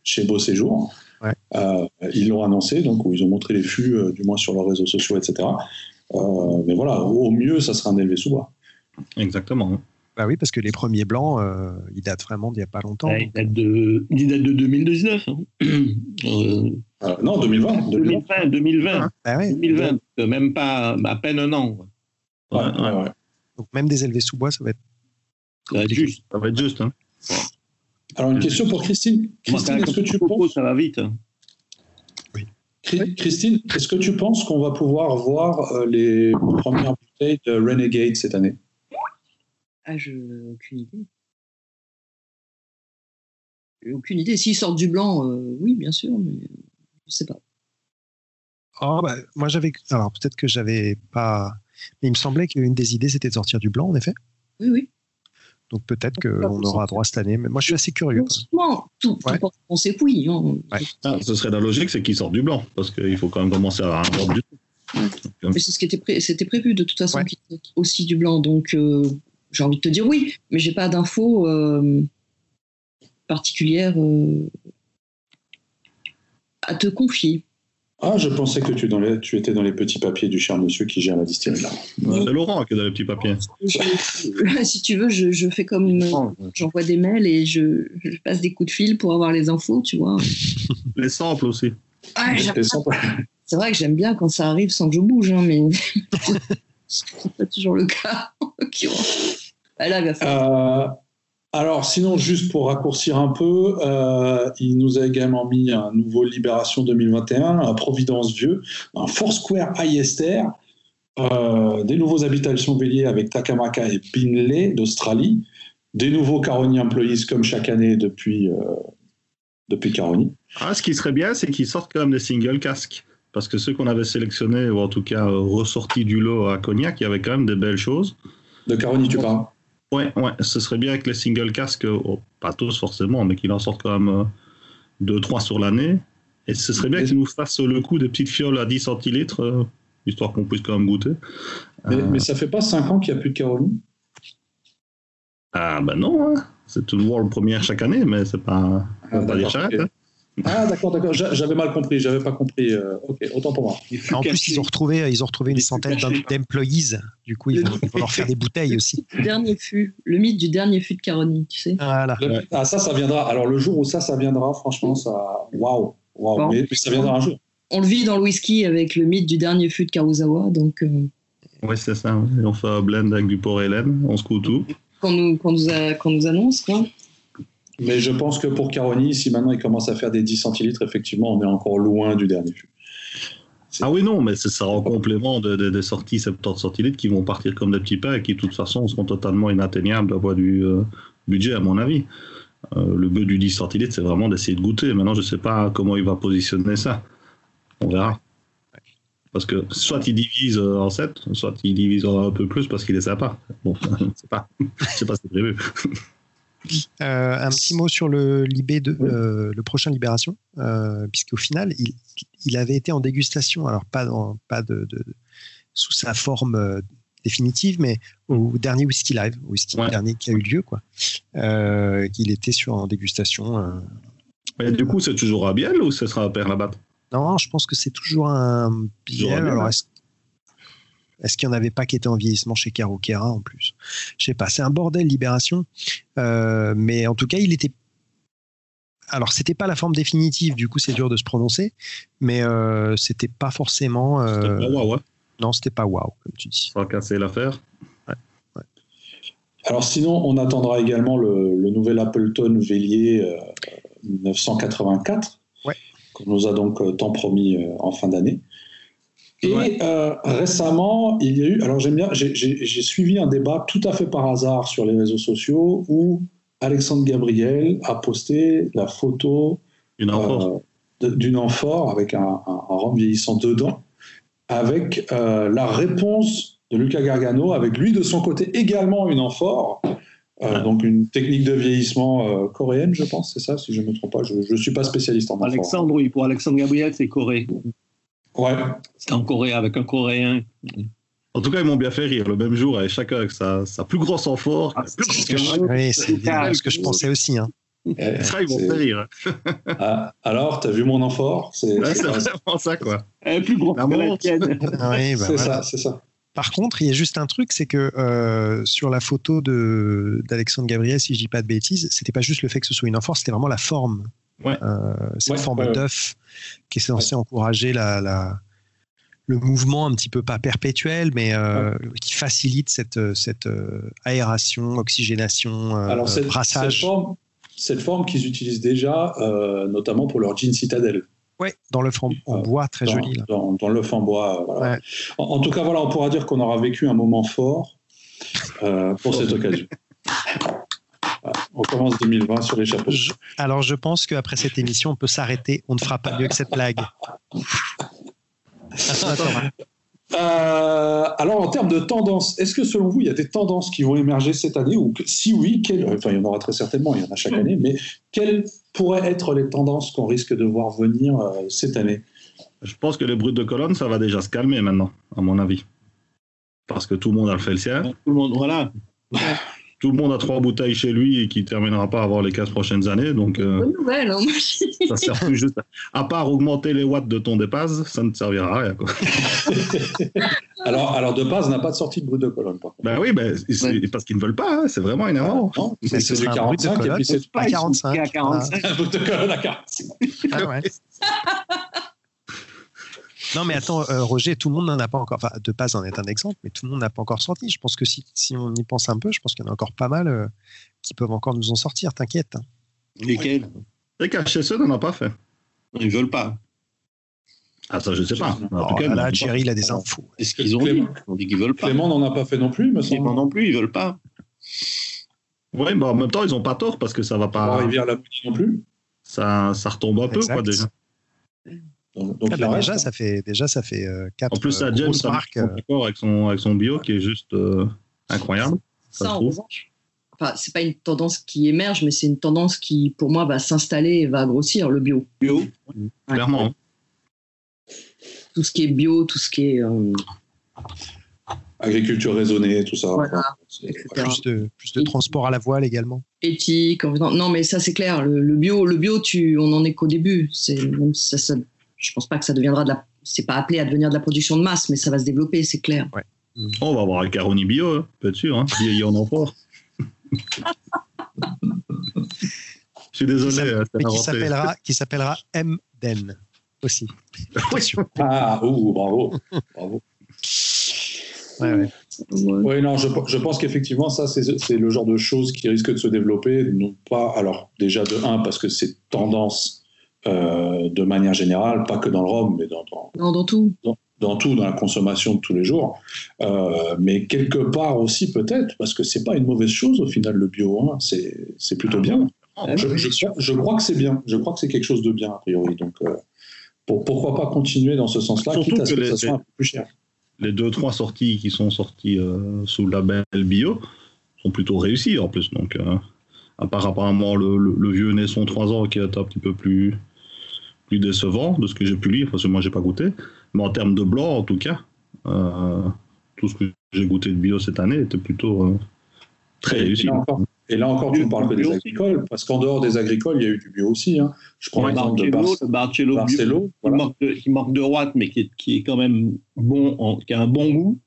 chez Beau Séjour. Euh, ils l'ont annoncé, donc où ils ont montré les fûts, euh, du moins sur leurs réseaux sociaux, etc. mais voilà, au mieux, ça sera un élevé sous bois. Exactement. Bah oui, parce que les premiers blancs, euh, ils datent vraiment d'il n'y a pas longtemps. Ouais, ils, datent de, ils datent de 2019. Hein. Euh, euh, non, 2020. 2020, 2020. Ah ouais. 2020, euh, même pas à peine un an. Ouais, ouais, ouais. Donc même des élevés sous bois, ça va être. Ça va être juste. Ça va être juste. Hein. Alors, une question pour Christine. Christine, est-ce que tu penses, ça va vite. hein. Chri- Christine, est-ce que tu penses qu'on va pouvoir voir les premières bouteilles de Renegade cette année? Ah, je aucune idée. J'ai Aucune idée. S'ils sortent du blanc, euh, oui, bien sûr, mais euh, je sais pas. Oh, bah, moi, j'avais. Alors, peut-être que j'avais pas. Mais il me semblait qu'une des idées, c'était de sortir du blanc, en effet. Oui, oui. Donc, peut-être qu'on aura droit cette année. Mais moi, je suis assez curieux. Franchement, tout, tout Ouais. porte en ses couilles. hein. Ouais. Ah, ce serait la logique, c'est qu'ils sortent du blanc, parce qu'il faut quand même commencer à avoir du Mais c'est ce qui était, pré- c'était prévu de toute façon Ouais. qu'il y ait aussi du blanc. Donc, euh, j'ai envie de te dire oui, mais j'ai pas d'infos euh, particulières euh, à te confier. Ah, je pensais que tu, dans les- tu étais dans les petits papiers du cher monsieur qui gère la distillerie. là. C'est Laurent qui est dans les petits papiers. Je- si tu veux, je, je fais comme Oh, j'envoie des mails et je, je passe des coups de fil pour avoir les infos, tu vois. Les samples aussi. Ah, C'est vrai que j'aime bien quand ça arrive sans que je bouge, hein, mais c'est pas toujours le cas. Euh, alors, sinon, juste pour raccourcir un peu, euh, il nous a également mis un nouveau Libération 2021, un Providence Vieux, un Foursquare Ayester, euh, des nouveaux habitations béliers avec Takamaka et Binley d'Australie, des nouveaux Caroni Employees comme chaque année depuis, euh, depuis Caroni. Ah, ce qui serait bien, c'est qu'ils sortent quand même des single casques. Parce que ceux qu'on avait sélectionnés, ou en tout cas ressortis du lot à Cognac, il y avait quand même des belles choses. De Caroni, tu parles Ouais, ouais, ce serait bien que les single casques, euh, oh, pas tous forcément, mais qu'il en sorte quand même euh, deux, trois sur l'année. Et ce serait bien qu'ils nous fassent le coup des petites fioles à 10 centilitres, euh, histoire qu'on puisse quand même goûter. mais, Euh, mais ça fait pas 5 ans qu'il n'y a plus de Caroni Ah ben non, hein. c'est toujours le premier chaque année, mais c'est pas, Ah, pas dire d'accord, charrette. ok. hein. Ah, d'accord, d'accord. J'a- J'avais mal compris, j'avais pas compris. euh, ok, autant pour moi. En plus, ils ont retrouvé, ils ont retrouvé une Les centaine d'employees. Du coup, ils vont, ils vont leur faire des bouteilles aussi. Le dernier fût, le mythe du dernier fût de Caroni, tu sais. Voilà. Le-. Ah, ça, ça viendra. Alors, le jour où ça, ça viendra, franchement, ça. Waouh! Waouh! Bon. Mais, mais ça viendra un jour. On le vit dans le whisky avec le mythe du dernier fût de Karuzawa, donc euh, Ouais, c'est ça. Et on fait un blend avec du port Hélène, on se coud tout. qu'on nous, nous annonce, quoi. Mais je pense que pour Caroni, si maintenant il commence à faire des 10 centilitres, effectivement, on est encore loin du dernier. Ah oui, non, mais ce sera en complément de- de- des sorties 70 centilitres qui vont partir comme des petits pains et qui, de toute façon, seront totalement inatteignables à point du euh, budget, à mon avis. Euh, le but du 10 centilitres, c'est vraiment d'essayer de goûter. Maintenant, je ne sais pas comment il va positionner ça. On verra. Parce que soit il divise en 7, soit il divise un peu plus parce qu'il est sympa. Bon, c'est pas, je sais pas si c'est prévu. Euh, un petit mot sur le Libé de, euh, le prochain Libération, euh, puisqu'au final, il, il avait été en dégustation, alors pas, dans, pas de, de- sous sa forme euh, définitive, mais au dernier Whisky Live, au whisky Ouais. dernier qui a eu lieu, quoi. Qu'il était sur en dégustation. du coup, c'est toujours à Biel ou ce sera à Père-Labatte Non, je pense que c'est toujours un Toujours biel. un biel, Alors, est-ce est-ce qu'il n'y en avait pas qui était en vieillissement chez Caro Kera en plus? Je sais pas. C'est un bordel Libération, Euh, mais en tout cas, il était. Alors, c'était pas la forme définitive. Du coup, c'est dur de se prononcer, mais euh, c'était pas forcément. C'était euh, pas waouh, ouais. Non, c'était pas waouh, comme tu dis. Ça va casser l'affaire. Alors, sinon, on attendra également le, le nouvel Appleton Vélier euh, 1984, Ouais. qu'on nous a donc euh, tant promis euh, en fin d'année. Et Ouais. euh, récemment, il y a eu. Alors, j'aime bien, j'ai- suivi un débat tout à fait par hasard sur les réseaux sociaux où Alexandre Gabriel a posté la photo euh, d'une amphore avec un, un, un rhum vieillissant dedans, avec euh, la réponse de Luca Gargano, avec lui de son côté également une amphore, euh, Ouais. donc une technique de vieillissement euh, coréenne, je pense, c'est ça, si je ne me trompe pas. Je ne suis pas spécialiste en amphore. Alexandre, oui, pour Alexandre Gabriel, c'est Corée. Ouais. C'est en Corée avec un Coréen. En tout cas, ils m'ont bien fait rire. Le même jour, avec chacun avec sa, sa plus grosse amphore. Ah, c'est ce. Oui, c'est ce que je pensais aussi. Hein. Eh, Ça, ils m'ont c'est- fait rire. Ah, alors, t'as vu mon amphore? C'est Ouais, vraiment ça, quoi. Elle est plus grosse La que la montre. tienne. Oui, bah c'est voilà. ça, c'est ça. Par contre, il y a juste un truc, c'est que euh, sur la photo d'Alexandre Gabriel, si je dis pas de bêtises, c'était pas juste le fait que ce soit une enforce, c'était vraiment la forme. Ouais. Euh, cette forme d'œuf qui est censée encourager la, la, le mouvement un petit peu pas perpétuel, mais euh, qui facilite cette, cette aération, oxygénation, Alors, cette, brassage. Cette forme, cette forme qu'ils utilisent déjà, notamment pour leur jean citadelle. Oui, dans l'œuf en, en, bois, très dans, joli. Là. Dans, dans l'œuf en bois, voilà. Ouais. En, en, tout cas, voilà, on pourra dire qu'on aura vécu un moment fort euh, pour cette occasion. On commence 2020 sur les chapeaux. Je, alors, je pense qu'après cette émission, on peut s'arrêter. On ne fera pas mieux que cette blague. Euh, alors, en termes de tendances, est-ce que selon vous, il y a des tendances qui vont émerger cette année ou que, si oui, quelles, enfin, il y en aura très certainement, il y en a chaque année, mais quelles pourraient être les tendances qu'on risque de voir venir euh, cette année? Je pense que les brutes de colonne, ça va déjà se calmer maintenant, à mon avis. Parce que tout le monde a fait le sien. Tout le monde, voilà. Tout le monde a trois bouteilles chez lui et qui ne terminera pas avant les 15 prochaines années. Donc, euh, Bonne nouvelle. Hein, ça sert plus juste. À, à part augmenter les watts de ton dépasse, ça ne servira à rien. Quoi. alors, alors, de base, n'a pas de sortie de brut de colonne. Par contre. Ben oui, ben, ouais. parce qu'ils ne veulent pas. Hein, c'est vraiment énervant. Ah, c'est du 45 colonne, et puis c'est à 45. À 45. un brut de colonne à 45. Ah ouais. Non, mais attends, euh, Roger, tout le monde n'en a pas encore. Enfin, de base en est un exemple, mais tout le monde n'a pas encore sorti. Je pense que si, si on y pense un peu, je pense qu'il y en a encore pas mal euh, qui peuvent encore nous en sortir, t'inquiète. Hein. Lesquels Les KHSE n'en a pas fait. Ils veulent pas. Ah, ça, je sais pas. En tout cas, là, Thierry, il a des infos. C'est ce qu'ils ont dit. On dit qu'ils veulent pas. Clément n'en a pas fait non plus, me semble. Clément non plus, ils veulent pas. Oui, mais en même temps, ils n'ont pas tort parce que ça va pas. Rivière la non plus. Ça, ça retombe un peu, quoi, déjà. Donc, donc ah bah déjà, ça fait, déjà, ça fait euh, quatre En plus, ça, James, ça marques. d'accord avec son, avec son bio qui est juste euh, incroyable. Ça, ça en revanche, enfin, c'est pas une tendance qui émerge, mais c'est une tendance qui, pour moi, va s'installer et va grossir, le bio. Bio, clairement. Tout ce qui est bio, tout ce qui est. Euh... Agriculture raisonnée, tout ça. Voilà, plus, de, plus de transport à la voile également. Éthique, non, mais ça c'est clair. Le, le, bio, le bio, tu, on en est qu'au début. C'est, ça, ça, je pense pas que ça deviendra de la. C'est pas appelé à devenir de la production de masse, mais ça va se développer, c'est clair. Ouais. Oh, on va avoir un caroni bio, hein, peut être sûr. Hein. Il y en a fort. Je suis désolé. Qui, mais qui s'appellera, qui s'appellera MDEN aussi. ah, ouh, bravo. bravo. Ouais, ouais. Oui, non, je, je pense qu'effectivement, ça, c'est le genre de choses qui risquent de se développer, non pas, alors déjà de un, parce que c'est tendance euh, de manière générale, pas que dans le rhum, mais dans, dans, non, dans tout. Dans, dans, tout, dans la consommation de tous les jours, euh, mais quelque part aussi peut-être, parce que c'est pas une mauvaise chose au final le bio, hein, c'est plutôt bien. Je, je, je, crois que c'est bien, je crois que c'est quelque chose de bien a priori, donc euh, pour, pourquoi pas continuer dans ce sens-là, quitte à ce que, que ça soit un peu plus cher les deux trois sorties qui sont sorties euh, sous le label bio sont plutôt réussies en plus. Donc, euh, à part apparemment le, le, le, vieux Naisson 3 ans qui est un petit peu plus, plus décevant de ce que j'ai pu lire, parce que moi j'ai pas goûté. Mais en termes de blanc, en tout cas, euh, tout ce que j'ai goûté de bio cette année était plutôt euh, très et réussi. Et là encore, et là encore tu ne parles que des agricoles, parce qu'en dehors des agricoles, il y a eu du bio aussi. Hein. Je prends l'exemple de Bar Barcello, Barcello bio, voilà. qui, manque de, qui, manque de, droite, mais qui est, qui est quand même bon, en, qui a un bon goût,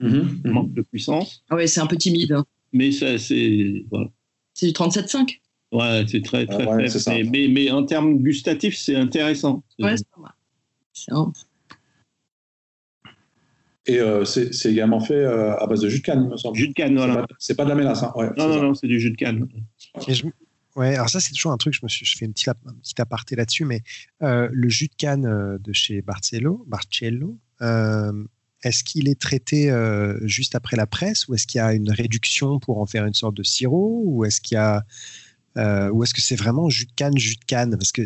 mm -hmm, qui manque de puissance. Ah ouais, c'est un peu timide. Hein. Mais c'est. Voilà. C'est du 37,5 Ouais, c'est très, très ah ouais, faible. Mais, mais, mais, en termes gustatifs, c'est intéressant. Ouais, c'est pas mal. Un... Et euh, c'est également fait euh, à base de jus de canne, il me semble. Jus de canne, voilà. C'est pas, pas, de la mélasse. Hein. Ouais, non, non, non, c'est du jus de canne. Je, ouais, alors ça, c'est toujours un truc, je, me suis, je fais une petite, un petit aparté là-dessus, mais euh, le jus de canne de chez Barcello, Barcello est-ce qu'il est traité euh, juste après la presse ou est-ce qu'il y a une réduction pour en faire une sorte de sirop ou est-ce qu'il y a euh, ou est-ce que c'est vraiment jus de canne, jus de canne? Parce que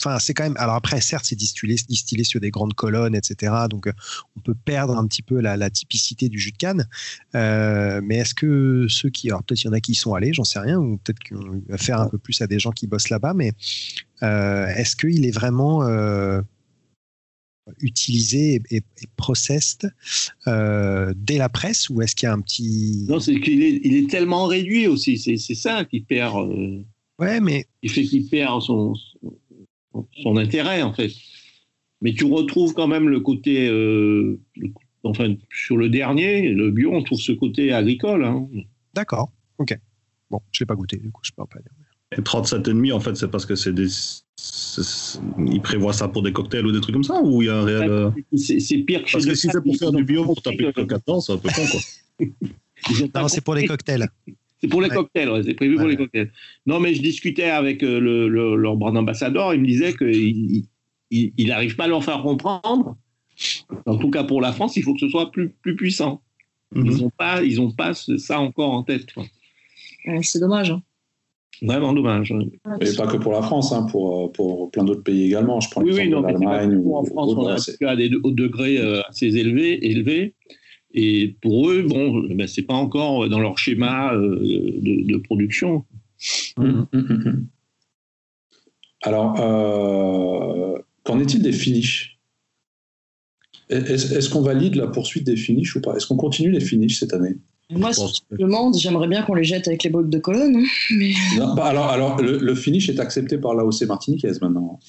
enfin, c'est quand même. Alors après, certes, c'est distillé, distillé sur des grandes colonnes, etc. Donc, euh, on peut perdre un petit peu la, typicité du jus de canne. Euh, mais est-ce que ceux qui, alors peut-être il y en a qui y sont allés, j'en sais rien, ou peut-être qu'on va faire un peu plus à des gens qui bossent là-bas. Mais est-ce qu'il est vraiment utilisé et, et, processed euh, dès la presse ou est-ce qu'il y a un petit non c'est qu'il est il est tellement réduit aussi c'est c'est ça qui perd euh, ouais mais il fait qu'il perd son, son, son intérêt en fait Mais tu retrouves quand même le côté, enfin, sur le dernier, le bio, on trouve ce côté agricole. Hein. D'accord, ok. Bon, je l'ai pas goûté, du coup, je peux pas dire. Et 37,5, en fait, c'est parce que c'est des. Ils prévoient ça pour des cocktails ou des trucs comme ça Ou il y a un réel. Euh, c'est pire que Parce que si c'est pour faire du bio pour taper le 14, c'est un peu con, quoi. non, c'est pour les cocktails. C'est pour les cocktails, c'est prévu pour les cocktails. Non, mais je discutais avec euh, le, leur brand ambassadeur, il me disait qu'il n'arrive pas à leur faire comprendre. En tout cas, pour la France, il faut que ce soit plus, plus puissant. Ils n'ont mhm. pas, ils ont pas ça encore en tête. c'est dommage. Hein. Vraiment dommage. Et pas que pour la France, hein, pour, euh, pour plein d'autres pays également. Je prends oui, oui, non, l'Allemagne. Ou, en France, on a des degrés euh, assez élevés, élevés. Et pour eux, bon, ben, c'est pas encore dans leur schéma euh, de, production. Hum, hum, hum, Alors, qu'en est-il des finishes Est-ce qu'on valide la poursuite des finishes ou pas? Est-ce qu'on continue les finishes cette année? Moi, si je demande, j'aimerais bien qu'on les jette avec les bottes de colonne. Hein, bah, alors, alors le, finish est accepté par l'AOC Martiniquaise maintenant,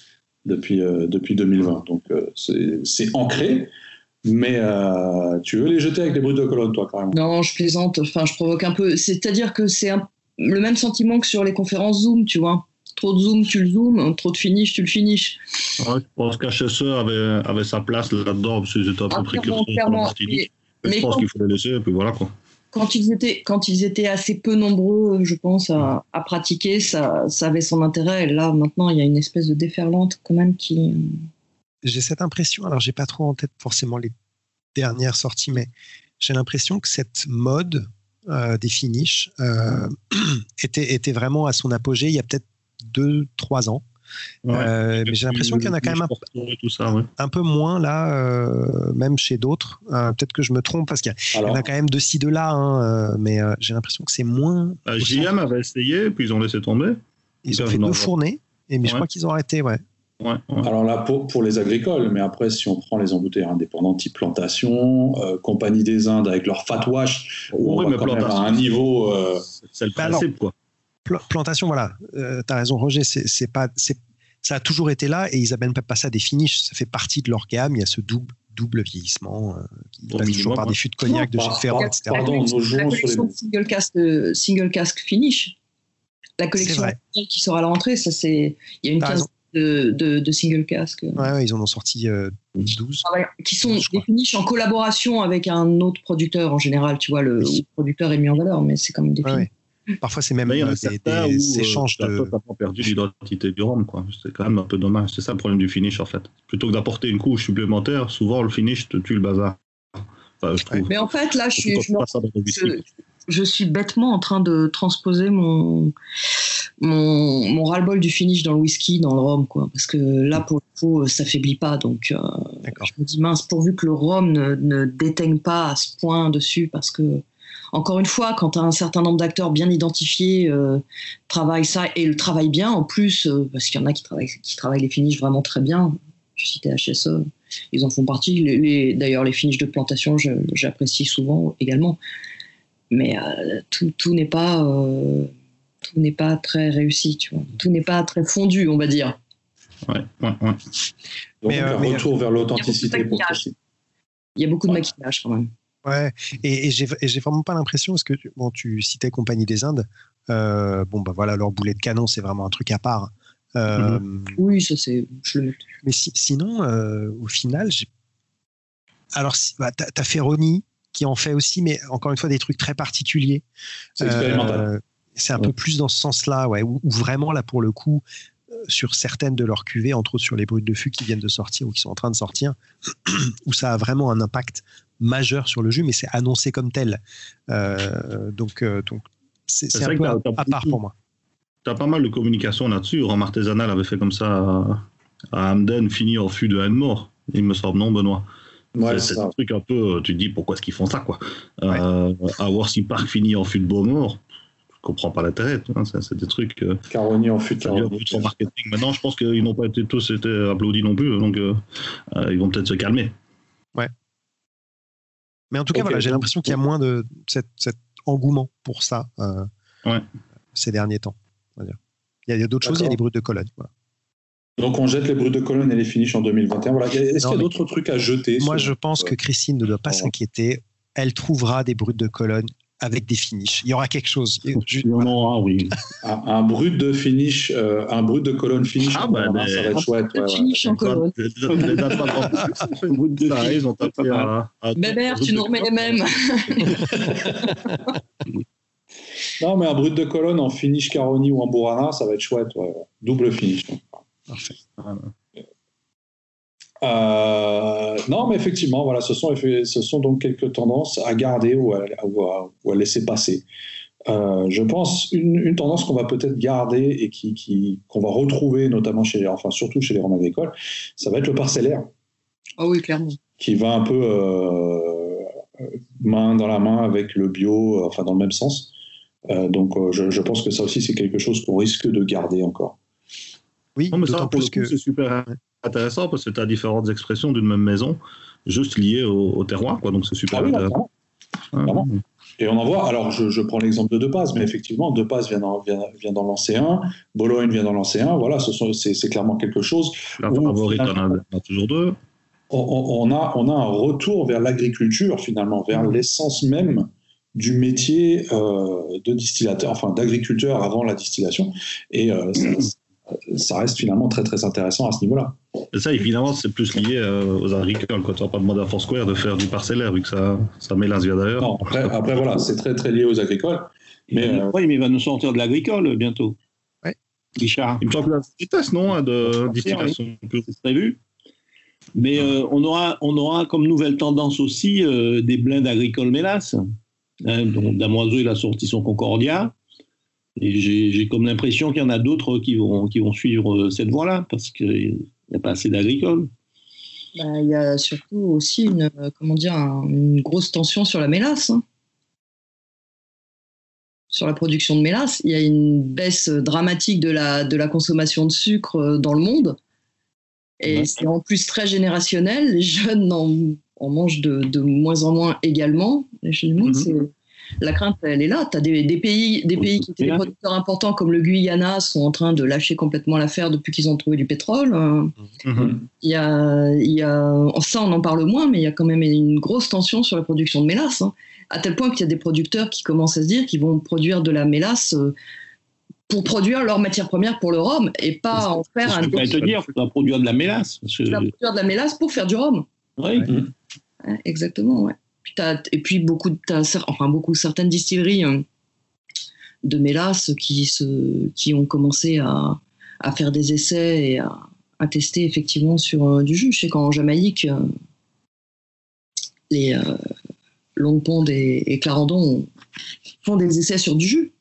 depuis, euh, depuis 2020. Donc, euh, c'est ancré. Mais euh, tu veux les jeter avec les brutes de colonne, toi, carrément? Non, je plaisante. Enfin, je provoque un peu. C'est-à-dire que c'est le même sentiment que sur les conférences Zoom, tu vois. Trop de Zoom, tu le Zoom. Trop de finish, tu le finish. Ouais, je pense qu'HSE avait, avait sa place là-dedans, parce qu'ils étaient un peu ah, précurseurs Martinique. Mais, je pense qu'il faut les laisser, et puis voilà, quoi quand ils étaient quand ils étaient assez peu nombreux, je pense, à, pratiquer, ça, ça, avait son intérêt. Et là, maintenant, il y a une espèce de déferlante quand même qui. J'ai cette impression. Alors, j'ai pas trop en tête forcément les dernières sorties, mais j'ai l'impression que cette mode euh, des finishes euh, était, était vraiment à son apogée il y a peut-être deux, trois ans. Euh, mais j'ai l'impression qu'il y en a quand même un, peu moins là, euh, même chez d'autres. Euh, peut-être que je me trompe parce qu'il y, en a quand même de ci, de là, hein, mais j'ai l'impression que c'est moins. JM avait essayé, puis ils ont laissé tomber. Ils ont fait deux fournées, et, mais je crois qu'ils ont arrêté, ouais. Alors là, pour, pour, les agricoles, mais après, si on prend les embouteilleurs indépendants type plantation, Compagnie des Indes avec leur fat wash, on va quand même à un niveau. C'est le bah principe, quoi plantation, voilà, euh, tu as raison, Roger, c'est pas, ça a toujours été là et ils n'amènent pas ça des finishes. Ça fait partie de leur gamme. Il y a ce double, double vieillissement euh, qui passe toujours par des fûts de cognac, de chez Ferrand, etc. Pardon, la collection single cask, euh, single cask finish, la collection qui sera à la rentrée, ça c'est, il y a une quinzaine de, de, single cask. Ouais, ils en ont sorti 12. Ah qui sont des finishes en collaboration avec un autre producteur en général. Tu vois, le, producteur est mis en valeur, mais c'est quand même des finishes. Parfois, c'est même euh, des, des échanges de. Tu pas perdu l'identité du rhum, quoi. C'est quand même un peu dommage. C'est ça le problème du finish, en fait. Plutôt que d'apporter une couche supplémentaire, souvent le finish te tue le bazar. Mais en fait, là, je suis, je, suis bêtement en train de transposer mon, mon, mon ras-le-bol du finish dans le whisky, dans le rhum, quoi. Parce que là, pour le coup, ça faiblit pas. Donc, euh, je me dis, mince, pourvu que le rhum ne, ne déteigne pas à ce point dessus, parce que encore une fois, quand un certain nombre d'acteurs bien identifiés euh, travaillent ça et le travaillent bien en plus, euh, parce qu'il y en a qui travaillent, qui travaillent les finishes vraiment très bien. Je citais HSE, ils en font partie. Les, D'ailleurs, les finishes de plantation, j'apprécie souvent également. Mais euh, tout, tout n'est pas, tout n'est pas très réussi, tu vois. Tout n'est pas très fondu, on va dire. Ouais, ouais, ouais. Donc, un retour vers l'authenticité Il y a beaucoup de maquillage quand même. Ouais, et, et j'ai vraiment pas l'impression, parce que bon, tu citais Compagnie des Indes, euh, bon, bah voilà, leur boulet de canon, c'est vraiment un truc à part. Euh, mhm. Oui, ça c'est. Mais sinon, euh, au final, j'ai. Alors, bah, tu as, Ferroni qui en fait aussi, mais encore une fois, des trucs très particuliers. C'est expérimental. c'est un peu plus dans ce sens-là, ouais, où, vraiment, là, pour le coup, sur certaines de leurs cuvées, entre autres sur les brutes de fût qui viennent de sortir ou qui sont en train de sortir, où ça a vraiment un impact majeur sur le jus, mais c'est annoncé comme tel. Euh, donc, euh, donc c'est un peu à, part pour moi. Tu as pas mal de communication là-dessus. Rome Artisanal avait fait comme ça à, Hamden, fini en fût de Haine-Mort. Il me semble, non, Benoît? C'est un truc un peu, tu te dis pourquoi est-ce qu'ils font ça, quoi? Euh, avoir si Park finit en fût de Beaumort, je comprends pas l'intérêt. c'est des trucs. Euh, Caroni en fût de marketing. Maintenant, je pense qu'ils n'ont pas été tous été applaudis non plus, donc ils vont peut-être se calmer. Mais en tout cas, voilà, j'ai l'impression qu'il y a moins de cet, engouement pour ça euh, ces derniers temps. Il y a, d'autres choses, il y a les brutes de Cologne. Donc on jette les brutes de colonne et les finishes en 2021. Voilà. Est-ce qu'il y a d'autres trucs à jeter Moi, je pense que Christine ne doit pas s'inquiéter. Elle trouvera des brutes de colonne avec des finishes. Il y aura quelque chose. Il y en aura, oui. un, brut de finish, euh, un brut de colonne finish, ah, bah, ça va être chouette. Ouais, finish en colonne. Bébert, tu nous remets les mêmes. non, mais un brut de colonne en finish Caroni ou en Burana, ça va être chouette. Double finish. Parfait. Euh, non, mais effectivement, voilà, ce sont, ce sont donc quelques tendances à garder ou à, ou à, laisser passer. Euh, je pense une, tendance qu'on va peut-être garder et qui, qui, qu'on va retrouver notamment chez, enfin surtout chez les roms agricoles, ça va être le parcellaire. Ah oui, clairement. Qui va un peu euh, main dans la main avec le bio, enfin dans le même sens. donc je, je, pense que ça aussi c'est quelque chose qu'on risque de garder encore. Oui, mais ça, plus que c'est super intéressant parce que tu as différentes expressions d'une même maison, juste liées au, terroir, quoi. Donc c'est super ah intéressant. Et on en voit, alors je, prends l'exemple de De Paz, mais effectivement, De Paz vient dans, vient, vient dans l'Ancéen, Bologne vient dans l'Ancéen, voilà, c'est clairement quelque chose. La favorite, on a, toujours deux. On, a, on a un retour vers l'agriculture, finalement, vers mmh. l'essence même du métier euh, de distillateur, enfin d'agriculteur avant la distillation. Et euh, ça reste finalement très très intéressant à ce niveau-là. Ça, évidemment, c'est plus lié euh, aux agriculteurs. Quand on va pas demander à Foursquare de faire du parcellaire, vu que ça, ça mélange d'ailleurs. Non, après, après voilà, c'est très très lié aux agricoles. Mais, euh, Oui, mais il va nous sortir de l'agricole bientôt. Oui. Richard. Il me semble que vitesse, non, hein, de distillation. C'est prévu. Mais euh, on, aura, on aura comme nouvelle tendance aussi des blindes agricoles mélasse. Hein, donc Damoiseau, il a sorti son Concordia. Et j'ai comme l'impression qu'il y en a d'autres qui vont, qui vont suivre euh, cette voie-là, parce qu'il n'y a pas assez d'agricoles. Bah, il y a surtout aussi une, comment dire, une grosse tension sur la mélasse. Hein. Sur la production de mélasse. Il y a une baisse dramatique de la, de la consommation de sucre euh, dans le monde. Et c'est en plus très générationnel. Les jeunes en, en mangent de, de, moins en moins également. Mm c'est la crainte, elle est là. Tu as des, pays, des pays qui étaient des producteurs importants comme le Guyana sont en train de lâcher complètement l'affaire depuis qu'ils ont trouvé du pétrole. Mhm. Il, y a, il y a, ça, on en parle moins, mais il y a quand même une grosse tension sur la production de mélasse. Hein. à tel point qu'il y a des producteurs qui commencent à se dire qu'ils vont produire de la mélasse euh, pour produire leur matière première pour le rhum et pas en faire un. Je peux te dire, tu vas produire de la mélasse. Tu vas produire de la mélasse pour faire du rhum. Oui. exactement, ouais et puis beaucoup, enfin beaucoup certaines distilleries euh, de mélasse qui, se, qui ont commencé à, à faire des essais et à, à tester effectivement sur euh, du jus. Je sais qu'en Jamaïque, euh, les Long Pond et, Clarendon font des essais sur du jus.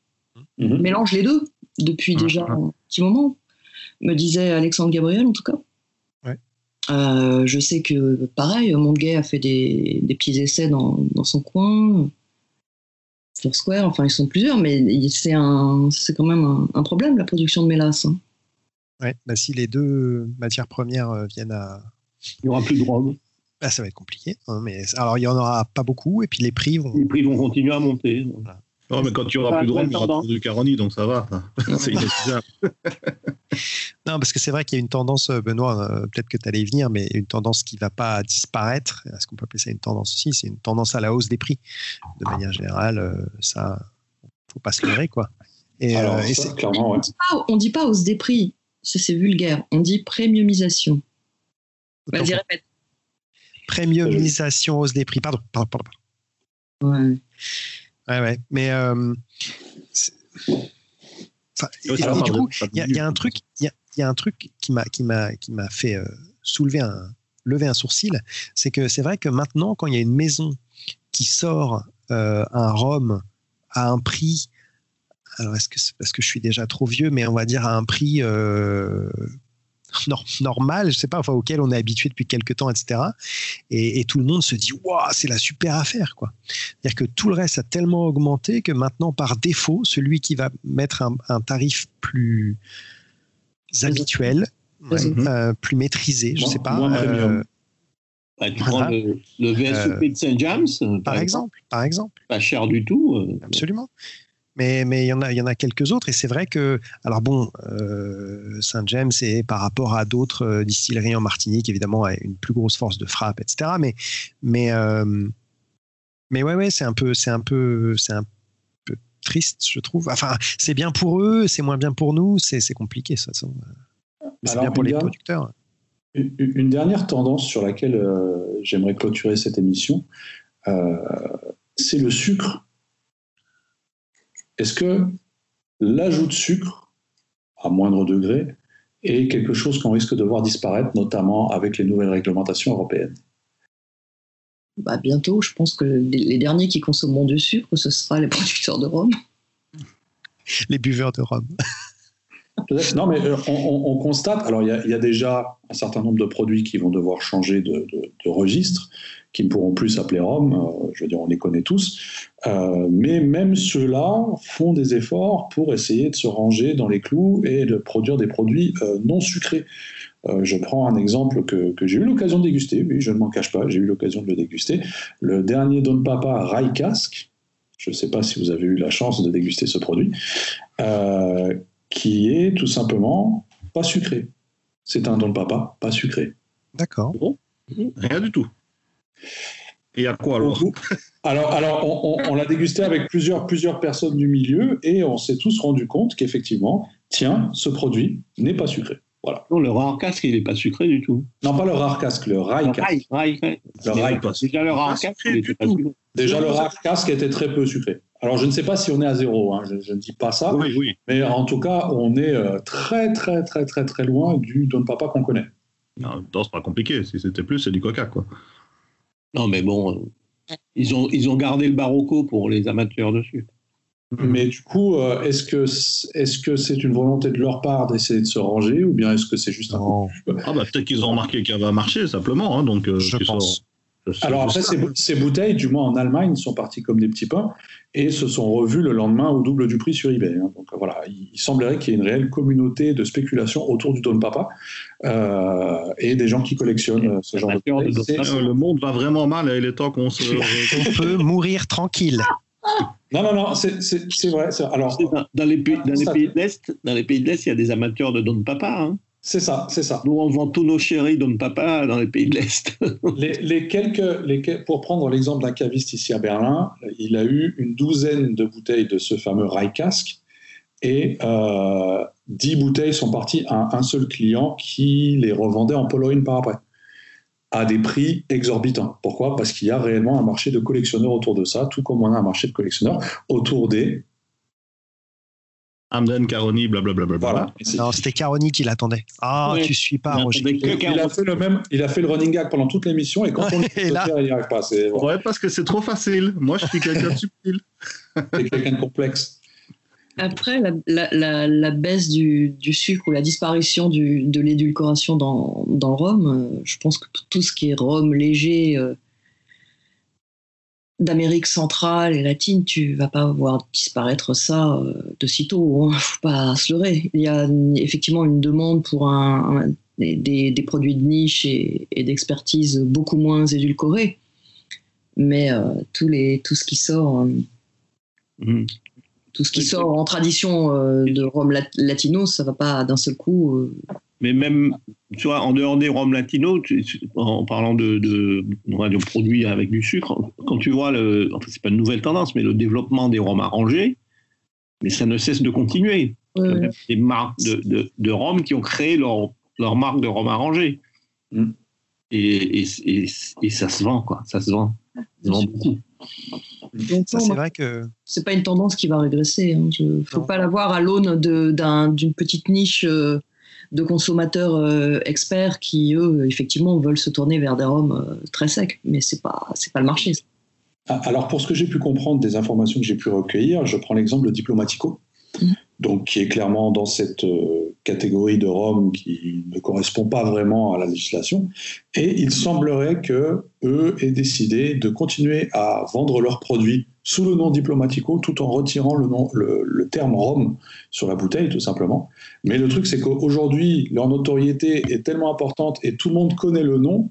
Mmh. Mélangent les deux depuis déjà un petit moment, me disait Alexandre Gabriel en tout cas. Euh, je sais que, pareil, Montgay a fait des, des petits essais dans, dans son coin. Foursquare, enfin, ils sont plusieurs, mais c'est quand même un, problème, la production de mélasse. Hein. Ouais, bah, si les deux matières premières euh, viennent à. Il n'y aura plus de drogue. Bah, ça va être compliqué. Hein, mais, alors, il n'y en aura pas beaucoup, et puis les prix vont. Les prix vont continuer à monter. Non, mais quand tu auras plus de drogue, il y aura du Caroni, donc ça va. c'est non, parce que c'est vrai qu'il y a une tendance, euh, Benoît, euh, peut-être que tu allais y venir, mais une tendance qui ne va pas disparaître. Est-ce qu'on peut appeler ça une tendance? Aussi C'est une tendance à la hausse des prix. De manière générale, euh, ça, faut pas se leurrer, quoi. Et, Alors, on ne dit pas hausse des prix, c'est vulgaire. On dit premiumisation. Vas-y, répète. Premiumisation, hausse des prix. Pardon, pardon, pardon. Ouais. Ouais, ouais. Mais du coup, il y, a un truc, il y, a un truc qui m'a qui m'a qui m'a fait euh, soulever un lever un sourcil, c'est que c'est vrai que maintenant, quand il y a une maison qui sort euh, un rhum à un prix, alors est-ce que c'est parce que je suis déjà trop vieux, mais on va dire à un prix euh, normal, je sais pas, enfin auquel on est habitué depuis quelques temps, etc. Et, tout le monde se dit waouh, c'est la super affaire, quoi. C'est-à-dire que tout le reste a tellement augmenté que maintenant, par défaut, celui qui va mettre un, tarif plus habituel, euh, plus maîtrisé, je sais pas. Euh, bah, tu prends le, VSOP de Saint James, par, exemple, par exemple. Pas cher du tout. Absolument. Mais mais il y en a il y en a quelques autres et c'est vrai que alors bon euh, Saint James c'est par rapport à d'autres euh, distilleries en Martinique évidemment a une plus grosse force de frappe etc. Mais mais euh, mais ouais ouais c'est un peu c'est un peu c'est un peu triste je trouve. Enfin c'est bien pour eux c'est moins bien pour nous c'est c'est compliqué ça. ça. C'est bien pour les producteurs. Une dernière tendance sur laquelle euh, j'aimerais clôturer cette émission, euh, c'est le sucre. Est-ce que l'ajout de sucre, à moindre degré, est quelque chose qu'on risque de voir disparaître, notamment avec les nouvelles réglementations européennes? Bah, Bientôt, je pense que les derniers qui consommeront du sucre, ce sera les producteurs de rhum. Les buveurs de rhum. Non, mais euh, on, constate, alors il y, a déjà un certain nombre de produits qui vont devoir changer de, registre, qui ne pourront plus s'appeler Rome, euh, je veux dire, on les connaît tous, euh, mais même ceux-là font des efforts pour essayer de se ranger dans les clous et de produire des produits non sucrés. je prends un exemple que, j'ai eu l'occasion de déguster, oui, je ne m'en cache pas, j'ai eu l'occasion de le déguster. Le dernier Don Papa Rai Casque, je ne sais pas si vous avez eu la chance de déguster ce produit, qui est tout simplement pas sucré. C'est un don de papa, pas sucré. D'accord. Rien du tout. Et à quoi alors Alors, alors on, l'a dégusté avec plusieurs, plusieurs personnes du milieu et on s'est tous rendu compte qu'effectivement, tiens, ce produit n'est pas sucré. Voilà. Non, le rare casque, il n'est pas sucré du tout. Non, pas le rare casque, le rail casque. Le rail, Déjà, le rare casque. Déjà, le rare casque était très peu sucré. Alors, je ne sais pas si on est à zéro, hein, je, ne dis pas ça. Oui, oui. Mais en tout cas, on est euh, très, très, très, très, très loin du Don Papa qu'on connaît. Non, c'est pas compliqué. Si c'était plus, c'est du coca, quoi. Non, mais bon, euh, ils, ont, ils ont gardé le barocco pour les amateurs dessus. Mais du coup, euh, est-ce que est-ce que c'est une volonté de leur part d'essayer de se ranger ou bien est-ce que c'est juste un Ah bah peut-être qu'ils ont remarqué qu'elle va marcher simplement, hein, donc je pense. Alors après, ces, bouteilles, du moins en Allemagne, sont parties comme des petits pains et se sont revues le lendemain au double du prix sur eBay. Hein. Donc voilà, il, semblerait qu'il y ait une réelle communauté de spéculation autour du Don Papa euh, et des gens qui collectionnent euh, ce genre de bouteilles. Le monde va vraiment mal et il est temps qu'on se... On peut mourir tranquille. Non, non, non, c'est vrai. Alors, dans, les pays, dans les pays de l'Est, dans les pays de l'Est, il y a des amateurs de Don Papa. Hein. C'est ça, c'est ça. Nous, on vend tous nos chéris Don Papa dans les pays de l'Est. les, quelques, les, pour prendre l'exemple d'un caviste ici à Berlin, il a eu une douzaine de bouteilles de ce fameux Casque et euh, dix bouteilles sont parties à un seul client qui les revendait en Pologne par après à des prix exorbitants. Pourquoi? Parce qu'il y a réellement un marché de collectionneurs autour de ça, tout comme on a un marché de collectionneurs autour des Amden, Caroni, blablabla. Voilà. Non, c'était Caroni qui l'attendait. Ah, tu suis pas, Roger. Il, a fait le même, il a fait le running gag pendant toute l'émission et quand on est là, il n'y arrive pas. Ouais, parce que c'est trop facile. Moi, je suis quelqu'un de subtil. C'est quelqu'un de complexe. Après, la, baisse du, sucre ou la disparition de l'édulcoration dans, le rhum, euh, je pense que tout ce qui est rhum léger, euh, d'Amérique centrale et latine, tu vas pas voir disparaître ça euh, de sitôt. Hein. Faut pas se leurrer. Il y a effectivement une demande pour un, des, produits de niche et, d'expertise beaucoup moins édulcorés. Mais euh, tous les, tout ce qui sort, euh, mmh. tout ce qui sort en tradition de Rome latino, ça va pas d'un seul coup mais même, tu vois, en dehors des rhums latinos, en parlant de, de, de, produits avec du sucre, quand tu vois, le, enfin, c'est pas une nouvelle tendance, mais le développement des rhums arrangés, mais ça ne cesse de continuer. Il y a des marques de, de, de rhum qui ont créé leur, leur marque de rhum arrangé. Mm. Et, et, et, ça se vend, quoi. Ça se vend. Ça se vend beaucoup. c'est vrai que c'est pas une tendance qui va régresser. Il hein. ne faut pas la voir à l'aune d'une petite niche euh, de consommateurs euh, experts qui, eux, effectivement, veulent se tourner vers des rhums euh, très secs. Mais ce n'est pas, pas le marché. Ah, alors, pour ce que j'ai pu comprendre des informations que j'ai pu recueillir, je prends l'exemple de Diplomatico, mmh. donc qui est clairement dans cette euh, catégorie de rhum qui ne correspond pas vraiment à la législation. Et il semblerait que eux aient décidé de continuer à vendre leurs produits sous le nom Diplomatico tout en retirant le, nom, le, terme Rome sur la bouteille, tout simplement. Mais le truc, c'est qu'aujourd'hui, leur notoriété est tellement importante et tout le monde connaît le nom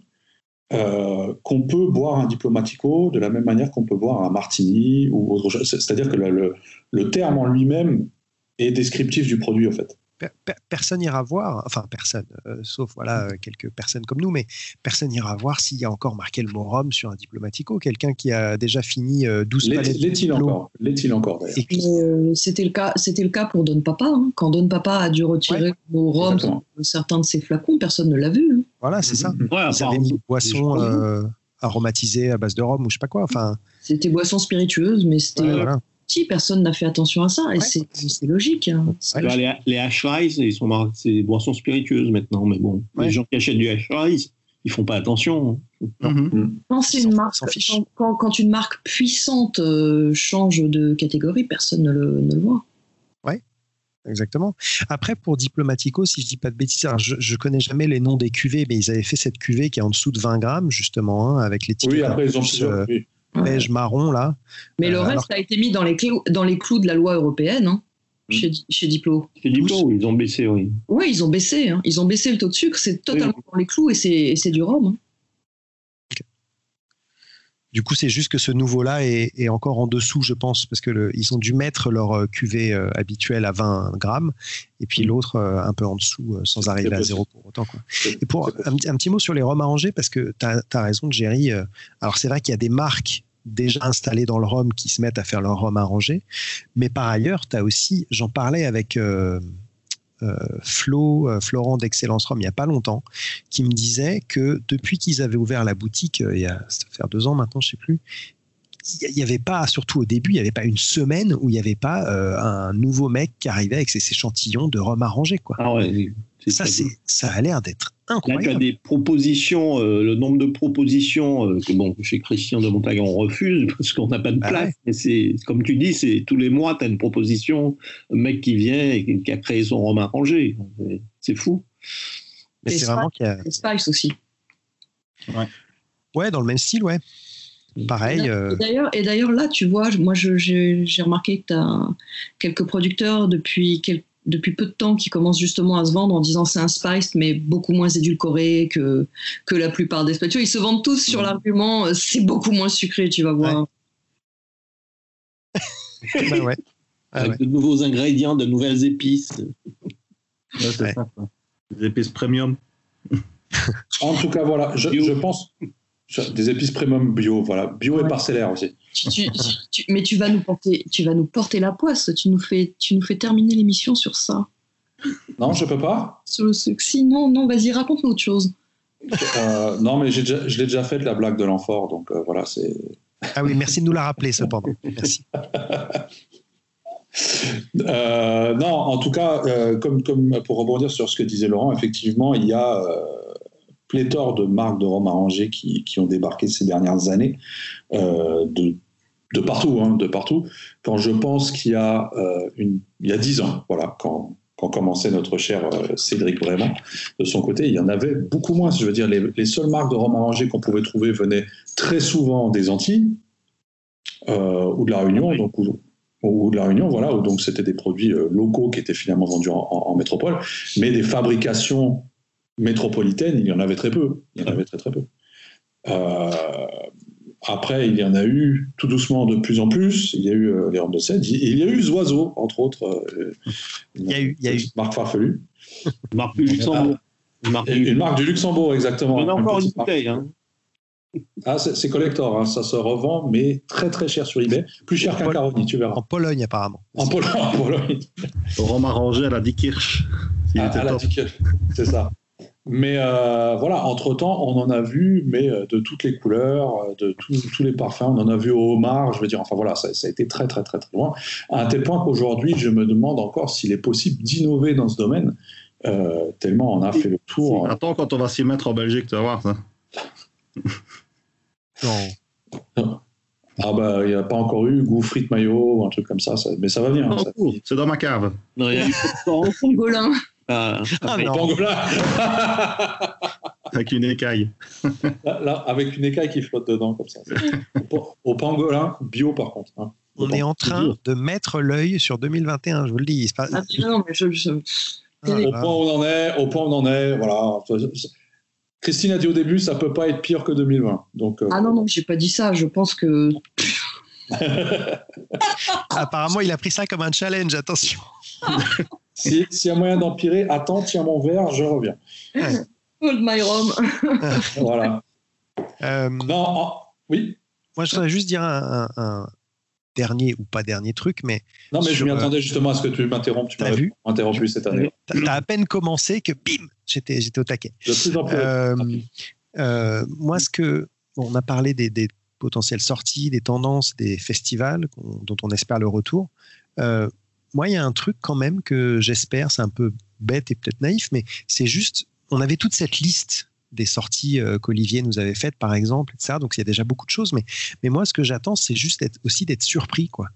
euh, qu'on peut boire un diplomatico de la même manière qu'on peut boire un martini ou autre chose. C'est-à-dire que le, le terme en lui-même est descriptif du produit, en fait personne n'ira voir, enfin personne, euh, sauf voilà euh, quelques personnes comme nous, mais personne n'ira voir s'il y a encore marqué le mot Rome sur un diplomatico, quelqu'un qui a déjà fini 12 euh, palettes. L'est-il encore? L'est-il encore C'était le cas, c'était le cas pour Don Papa. Hein. Quand Don Papa a dû retirer le mot Rome de certains de ses flacons, personne ne l'a vu. Hein. Voilà, c'est ça. Ouais, Ils avaient mis boisson aromatisée à base de rhum ou je sais pas quoi. Enfin. C'était boisson spiritueuse, mais c'était personne n'a fait attention à ça, et c'est logique. Hein. Les, les H-Rise, ils sont c'est des boissons spiritueuses maintenant, mais bon, les gens qui achètent du H-Rise, ils font pas attention. Hein. Mm. Quand, une marque, quand, une marque puissante euh, change de catégorie, personne ne le, ne le voit. Ouais, exactement. Après, pour Diplomatico, si je dis pas de bêtises, je, je connais jamais les noms des cuvées, mais ils avaient fait cette cuvée qui est en dessous de 20 grammes, justement, hein, avec les Oui, après, ils ont euh, beige marron là. Mais le euh, reste a été mis dans les, clous, dans les clous de la loi européenne. Hein, hmm. chez, chez, Diplo. Chez Diplo, ils ont baissé, oui. Oui, ils ont baissé. Hein. Ils ont baissé le taux de sucre. C'est totalement dans les clous et c'est du rhum. Hein. Du coup, c'est juste que ce nouveau-là est, encore en dessous, je pense, parce que ils ont dû mettre leur euh, cuvée euh, habituelle à 20 grammes, et puis l'autre un peu en dessous, sans arriver à zéro pour autant. Quoi. Et pour un, un, petit mot sur les rhums arrangés, parce que tu as, as, raison, Jerry. alors, c'est vrai qu'il y a des marques déjà installés dans le Rhum qui se mettent à faire leur Rhum arrangé. Mais par ailleurs, tu as aussi, j'en parlais avec euh, euh, Flo, euh, Florent d'Excellence Rhum il n'y a pas longtemps, qui me disait que depuis qu'ils avaient ouvert la boutique, il y a, ça fait deux ans maintenant, je sais plus, il n'y avait pas, surtout au début, il n'y avait pas une semaine où il n'y avait pas un nouveau mec qui arrivait avec ses échantillons de rhum arrangé. Quoi. Ah ouais, ça, ça a l'air d'être incroyable. Là, tu as des propositions, euh, le nombre de propositions euh, que bon, chez Christian de Montagne, on refuse parce qu'on n'a pas de bah place. c'est, comme tu dis, c'est tous les mois, tu as une proposition, un mec qui vient et qui a créé son roman arrangé. C'est fou. Mais c'est vraiment qu'il y a. Spice aussi. Ouais. ouais, dans le même style, ouais. Pareil. Euh, et d'ailleurs, là, tu vois, moi, j'ai remarqué que tu as quelques producteurs depuis quelques depuis peu de temps qui commence justement à se vendre en disant c'est un spice mais beaucoup moins édulcoré que, que la plupart des spiritueux. Ils se vendent tous sur l'argument euh, c'est beaucoup moins sucré, tu vas voir. Bah ouais. Avec de nouveaux ingrédients, de nouvelles épices. c'est ça. Des épices premium. en tout cas, voilà, je, je pense. Des épices premium bio, voilà. Bio et parcellaire aussi. mais tu vas, nous porter, tu vas nous porter la poisse. Tu nous fais, tu nous fais terminer l'émission sur ça. Non, je peux pas. Sur le succès, non, non, vas-y, raconte-nous autre chose. Euh, non, mais déjà, je l'ai déjà fait la blague de l'enfort, donc euh, voilà, c'est. Ah oui, merci de nous la rappeler cependant. Merci. Euh, non, en tout cas, comme, comme pour rebondir sur ce que disait Laurent, effectivement, il y a pléthore de marques de rhum arrangé qui, qui, ont débarqué ces dernières années, euh, de, de, partout, hein, de partout. Quand je pense qu'il y a euh, une, il y a dix ans, voilà, quand, quand commençait notre cher euh, Cédric vraiment, de son côté, il y en avait beaucoup moins. Je veux dire, les, les seules marques de rhum arrangé qu'on pouvait trouver venaient très souvent des Antilles ou de la Réunion, donc ou, de la Réunion, voilà, où donc c'était des produits locaux qui étaient finalement vendus en, en métropole, mais des fabrications métropolitaine, il y en avait très peu. Il y en avait très très peu. Euh, après, il y en a eu tout doucement de plus en plus. Il y a eu euh, les Rondes de Seine. Il y a eu Zoiseau, entre autres. Euh, il y a eu, il y a eu. Marc Farfelu. Marque du Luxembourg. Une marque, une marque du Luxembourg, exactement. On a encore une bouteille. Hein. Ah, c'est collector, hein. ça se revend, mais très très cher sur eBay. Plus cher qu'un Caroni, tu verras. En Pologne, apparemment. En, Pologne. En Pologne. Rhum arrangé à la Dikirch. Ah, c'est ça. Mais euh, voilà, entre-temps, on en a vu, mais euh, de toutes les couleurs, euh, de tous les parfums. On en a vu au homard, je veux dire, enfin voilà, ça, a été très, très, très, très loin. À un tel point qu'aujourd'hui, je me demande encore s'il est possible d'innover dans ce domaine, tellement on a fait le tour. Attends, quand on va s'y mettre en Belgique, tu vas voir ça. non. Ah bah, il n'y a pas encore eu goût frites maillot ou un truc comme ça, mais ça va venir. Hein, c'est dans ma cave. Non, il y a eu pangolin. Ah, ah pangolin. avec une écaille. Là, avec une écaille qui flotte dedans, comme ça. Au, pangolin, bio par contre. Hein. On est en train de mettre l'œil sur 2021, je vous le dis. Pas... Ah, non, mais je, au point où on en est, au point où on en est, voilà Christine a dit au début, ça peut pas être pire que 2020. Donc, Ah non, non, j'ai pas dit ça. Je pense que. Apparemment, il a pris ça comme un challenge, attention. S'il y a moyen d'empirer, attends, tiens mon verre, je reviens. Hold my rum. voilà. Euh, non, oui. Moi, je voudrais juste dire un, un, dernier ou pas dernier truc, mais. Non, mais je m'y attendais justement à ce que tu m'interrompes. Tu m'as vu interrompu cette année. Tu as, à peine commencé que bim, j'étais au taquet. De plus en plus. Euh, euh, moi, ce que. Bon, on a parlé des, des, potentielles sorties, des tendances, des festivals dont on espère le retour. Euh, moi, il y a un truc quand même que j'espère, c'est un peu bête et peut-être naïf, mais c'est juste, on avait toute cette liste des sorties euh, qu'Olivier nous avait faites, par exemple, etc. Donc il y a déjà beaucoup de choses, mais, mais moi, ce que j'attends, c'est juste aussi d'être surpris, quoi.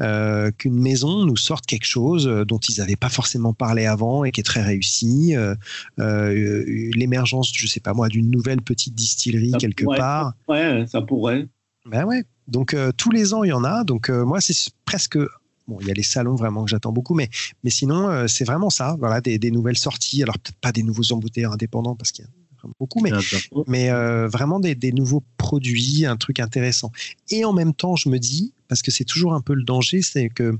Euh, qu'une maison nous sorte quelque chose euh, dont ils n'avaient pas forcément parlé avant et qui est très réussi. L'émergence, je sais pas moi, d'une nouvelle petite distillerie ça quelque pourrait, part. Ouais, ça pourrait. Ben ouais. Donc tous les ans, il y en a. Donc moi, c'est presque Bon, il y a les salons vraiment que j'attends beaucoup, mais, mais sinon, euh, c'est vraiment ça. Voilà, des, des, nouvelles sorties. Alors, peut-être pas des nouveaux embouteilleurs indépendants parce qu'il y a beaucoup, mais, mais euh, vraiment des, des, nouveaux produits, un truc intéressant. Et en même temps, je me dis, parce que c'est toujours un peu le danger, c'est que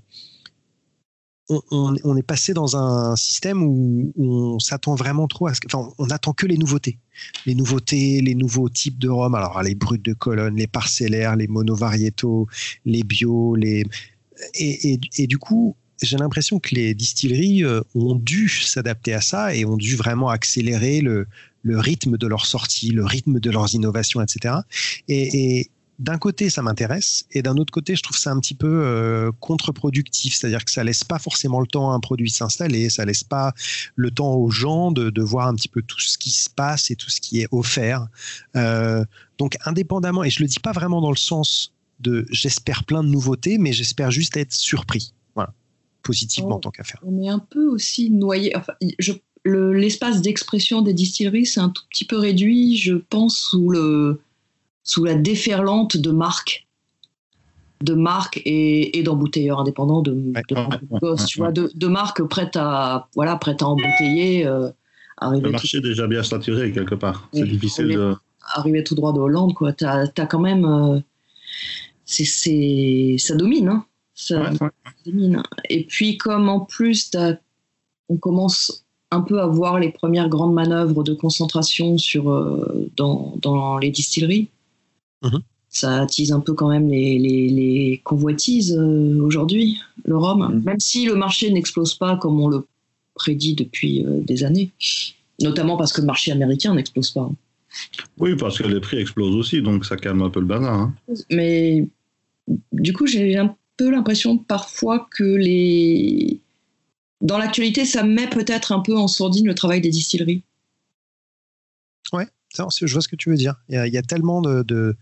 on, on, on, est passé dans un système où, où on s'attend vraiment trop à ce que, enfin, on attend que les nouveautés. Les nouveautés, les nouveaux types de rhum. Alors, les brutes de colonne, les parcellaires, les monovariétaux, les bio, les, et, du coup, j'ai l'impression que les distilleries euh, ont dû s'adapter à ça et ont dû vraiment accélérer le, rythme de leur sortie, le rythme de leurs innovations, etc. Et, d'un côté, ça m'intéresse, et d'un autre côté, je trouve ça un petit peu euh, contre-productif, c'est-à-dire que ça laisse pas forcément le temps à un produit s'installer, ça laisse pas le temps aux gens de, de, voir un petit peu tout ce qui se passe et tout ce qui est offert. Euh, donc, indépendamment, et je le dis pas vraiment dans le sens de j'espère plein de nouveautés, mais j'espère juste être surpris. Voilà, positivement on, tant qu'à faire. On est un peu aussi noyé. Enfin, l'espace le, d'expression des distilleries, c'est un tout petit peu réduit, je pense, sous, le, sous la déferlante de marques de marques et, et d'embouteilleurs indépendants de, ouais, de, ouais, ouais, tu vois, de, de, marques prêtes à voilà prêtes à embouteiller euh, le marché est déjà bien saturé quelque part c'est difficile de arriver tout droit de Hollande quoi t'as as quand même euh, c'est ça domine, hein. ça, ouais, ouais. domine. Et puis comme en plus on commence un peu à voir les premières grandes manœuvres de concentration sur euh, dans, dans, les distilleries, -hmm. ça attise un peu quand même les, les, les convoitises euh, aujourd'hui, le rhum, -hmm. même si le marché n'explose pas comme on le prédit depuis euh, des années, notamment parce que le marché américain n'explose pas. Oui, parce que les prix explosent aussi, donc ça calme un peu le bazar. Hein. Mais du coup, j'ai un peu l'impression parfois que les. Dans l'actualité, ça met peut-être un peu en sourdine le travail des distilleries. Ouais, je vois ce que tu veux dire. Il y a, il y a tellement de, de,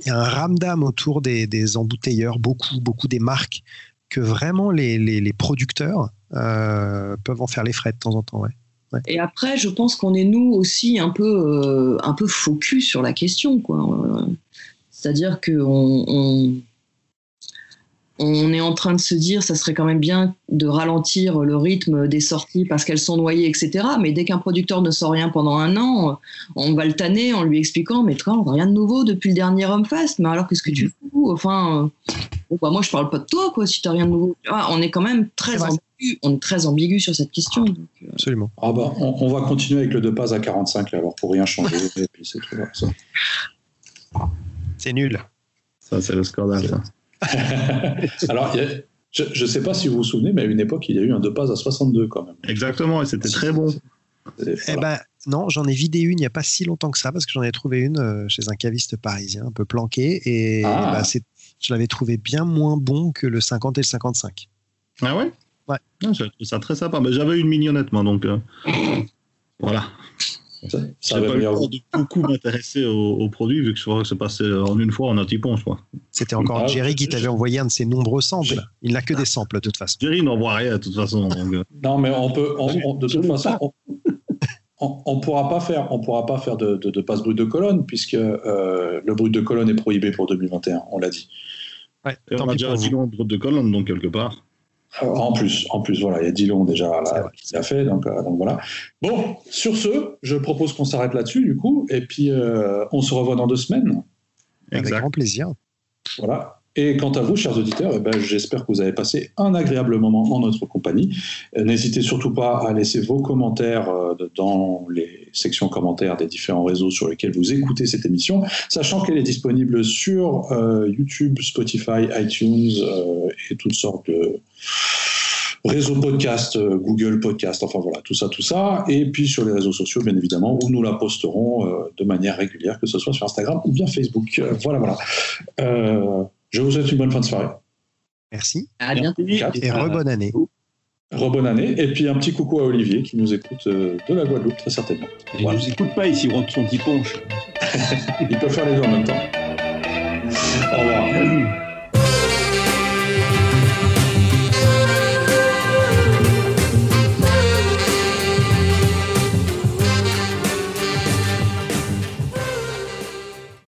Il y a un ramdam autour des, des, embouteilleurs, beaucoup, beaucoup des marques, que vraiment les, les, les producteurs euh, peuvent en faire les frais de temps en temps. Ouais. Ouais. Et après, je pense qu'on est nous aussi un peu, euh, un peu focus sur la question. C'est-à-dire qu'on on, on, est en train de se dire ça serait quand même bien de ralentir le rythme des sorties parce qu'elles sont noyées, etc. Mais dès qu'un producteur ne sort rien pendant un an, on va le tanner en lui expliquant Mais toi, rien de nouveau depuis le dernier Homefest. Mais alors, qu'est-ce que tu fous? Enfin, bah, moi, je parle pas de toi, quoi, si tu n'as rien de nouveau. Ah, on est quand même très ambigu, on est très ambigu sur cette question. Donc, euh... Absolument. Ah bah, on, on, va continuer avec le deux pas à 45, là, alors pour rien changer. et puis c'est tout. Ça. C'est nul. Ça, c'est le scandale. Ça. alors, a, je ne sais pas si vous vous souvenez, mais à une époque, il y a eu un deux pas à 62 quand même. Exactement, et c'était très bon. Voilà. Eh ben, non, j'en ai vidé une il n'y a pas si longtemps que ça, parce que j'en ai trouvé une euh, chez un caviste parisien, un peu planqué, et ah. bah, je l'avais trouvé bien moins bon que le 50 et le 55. Ah ouais? Ouais. Ah, J'ai trouvé ça très sympa. Mais j'avais une mignonnette, moi, donc euh, voilà. Ça, ça pas eu le temps de beaucoup m'intéresser au, au, produit, vu que je crois que c'est passé en une fois en un tipon, je crois. C'était encore ah, Jerry qui t'avait envoyé un de ses nombreux samples. Il n'a que des samples, de toute façon. Jerry n'envoie rien, de toute façon. Donc... euh... non, mais on peut, on, on, de toute façon, on ne pourra pas faire, on pourra pas faire de, de, de passe brut de colonne, puisque euh, le brut de colonne est prohibé pour 2021, on l'a dit. Ouais, on a déjà un brut de colonne, donc quelque part. En plus, en plus, voilà, il y a Dillon déjà là, qui l'a fait, donc, donc, voilà. Bon, sur ce, je propose qu'on s'arrête là-dessus, du coup, et puis on se revoit dans deux semaines. Avec grand plaisir. Voilà. Et quant à vous, chers auditeurs, eh ben, j'espère que vous avez passé un agréable moment en notre compagnie. Euh, n'hésitez surtout pas à laisser vos commentaires euh, dans les sections commentaires des différents réseaux sur lesquels vous écoutez cette émission, sachant qu'elle est disponible sur euh, YouTube, Spotify, iTunes et toutes sortes de réseaux podcast, Google Podcast, enfin voilà, tout ça, tout ça. Et puis sur les réseaux sociaux, bien évidemment, où nous la posterons de manière régulière, que ce soit sur Instagram ou bien Facebook. voilà, voilà. Je vous souhaite une bonne fin de soirée. Merci. À bientôt. Et re-bonne année. Re-bonne année. Et puis un petit coucou à Olivier qui nous écoute euh, de la Guadeloupe, très certainement. Il ne nous écoute pas ici, il son petit ponche. il peut faire les deux en même temps. Au revoir.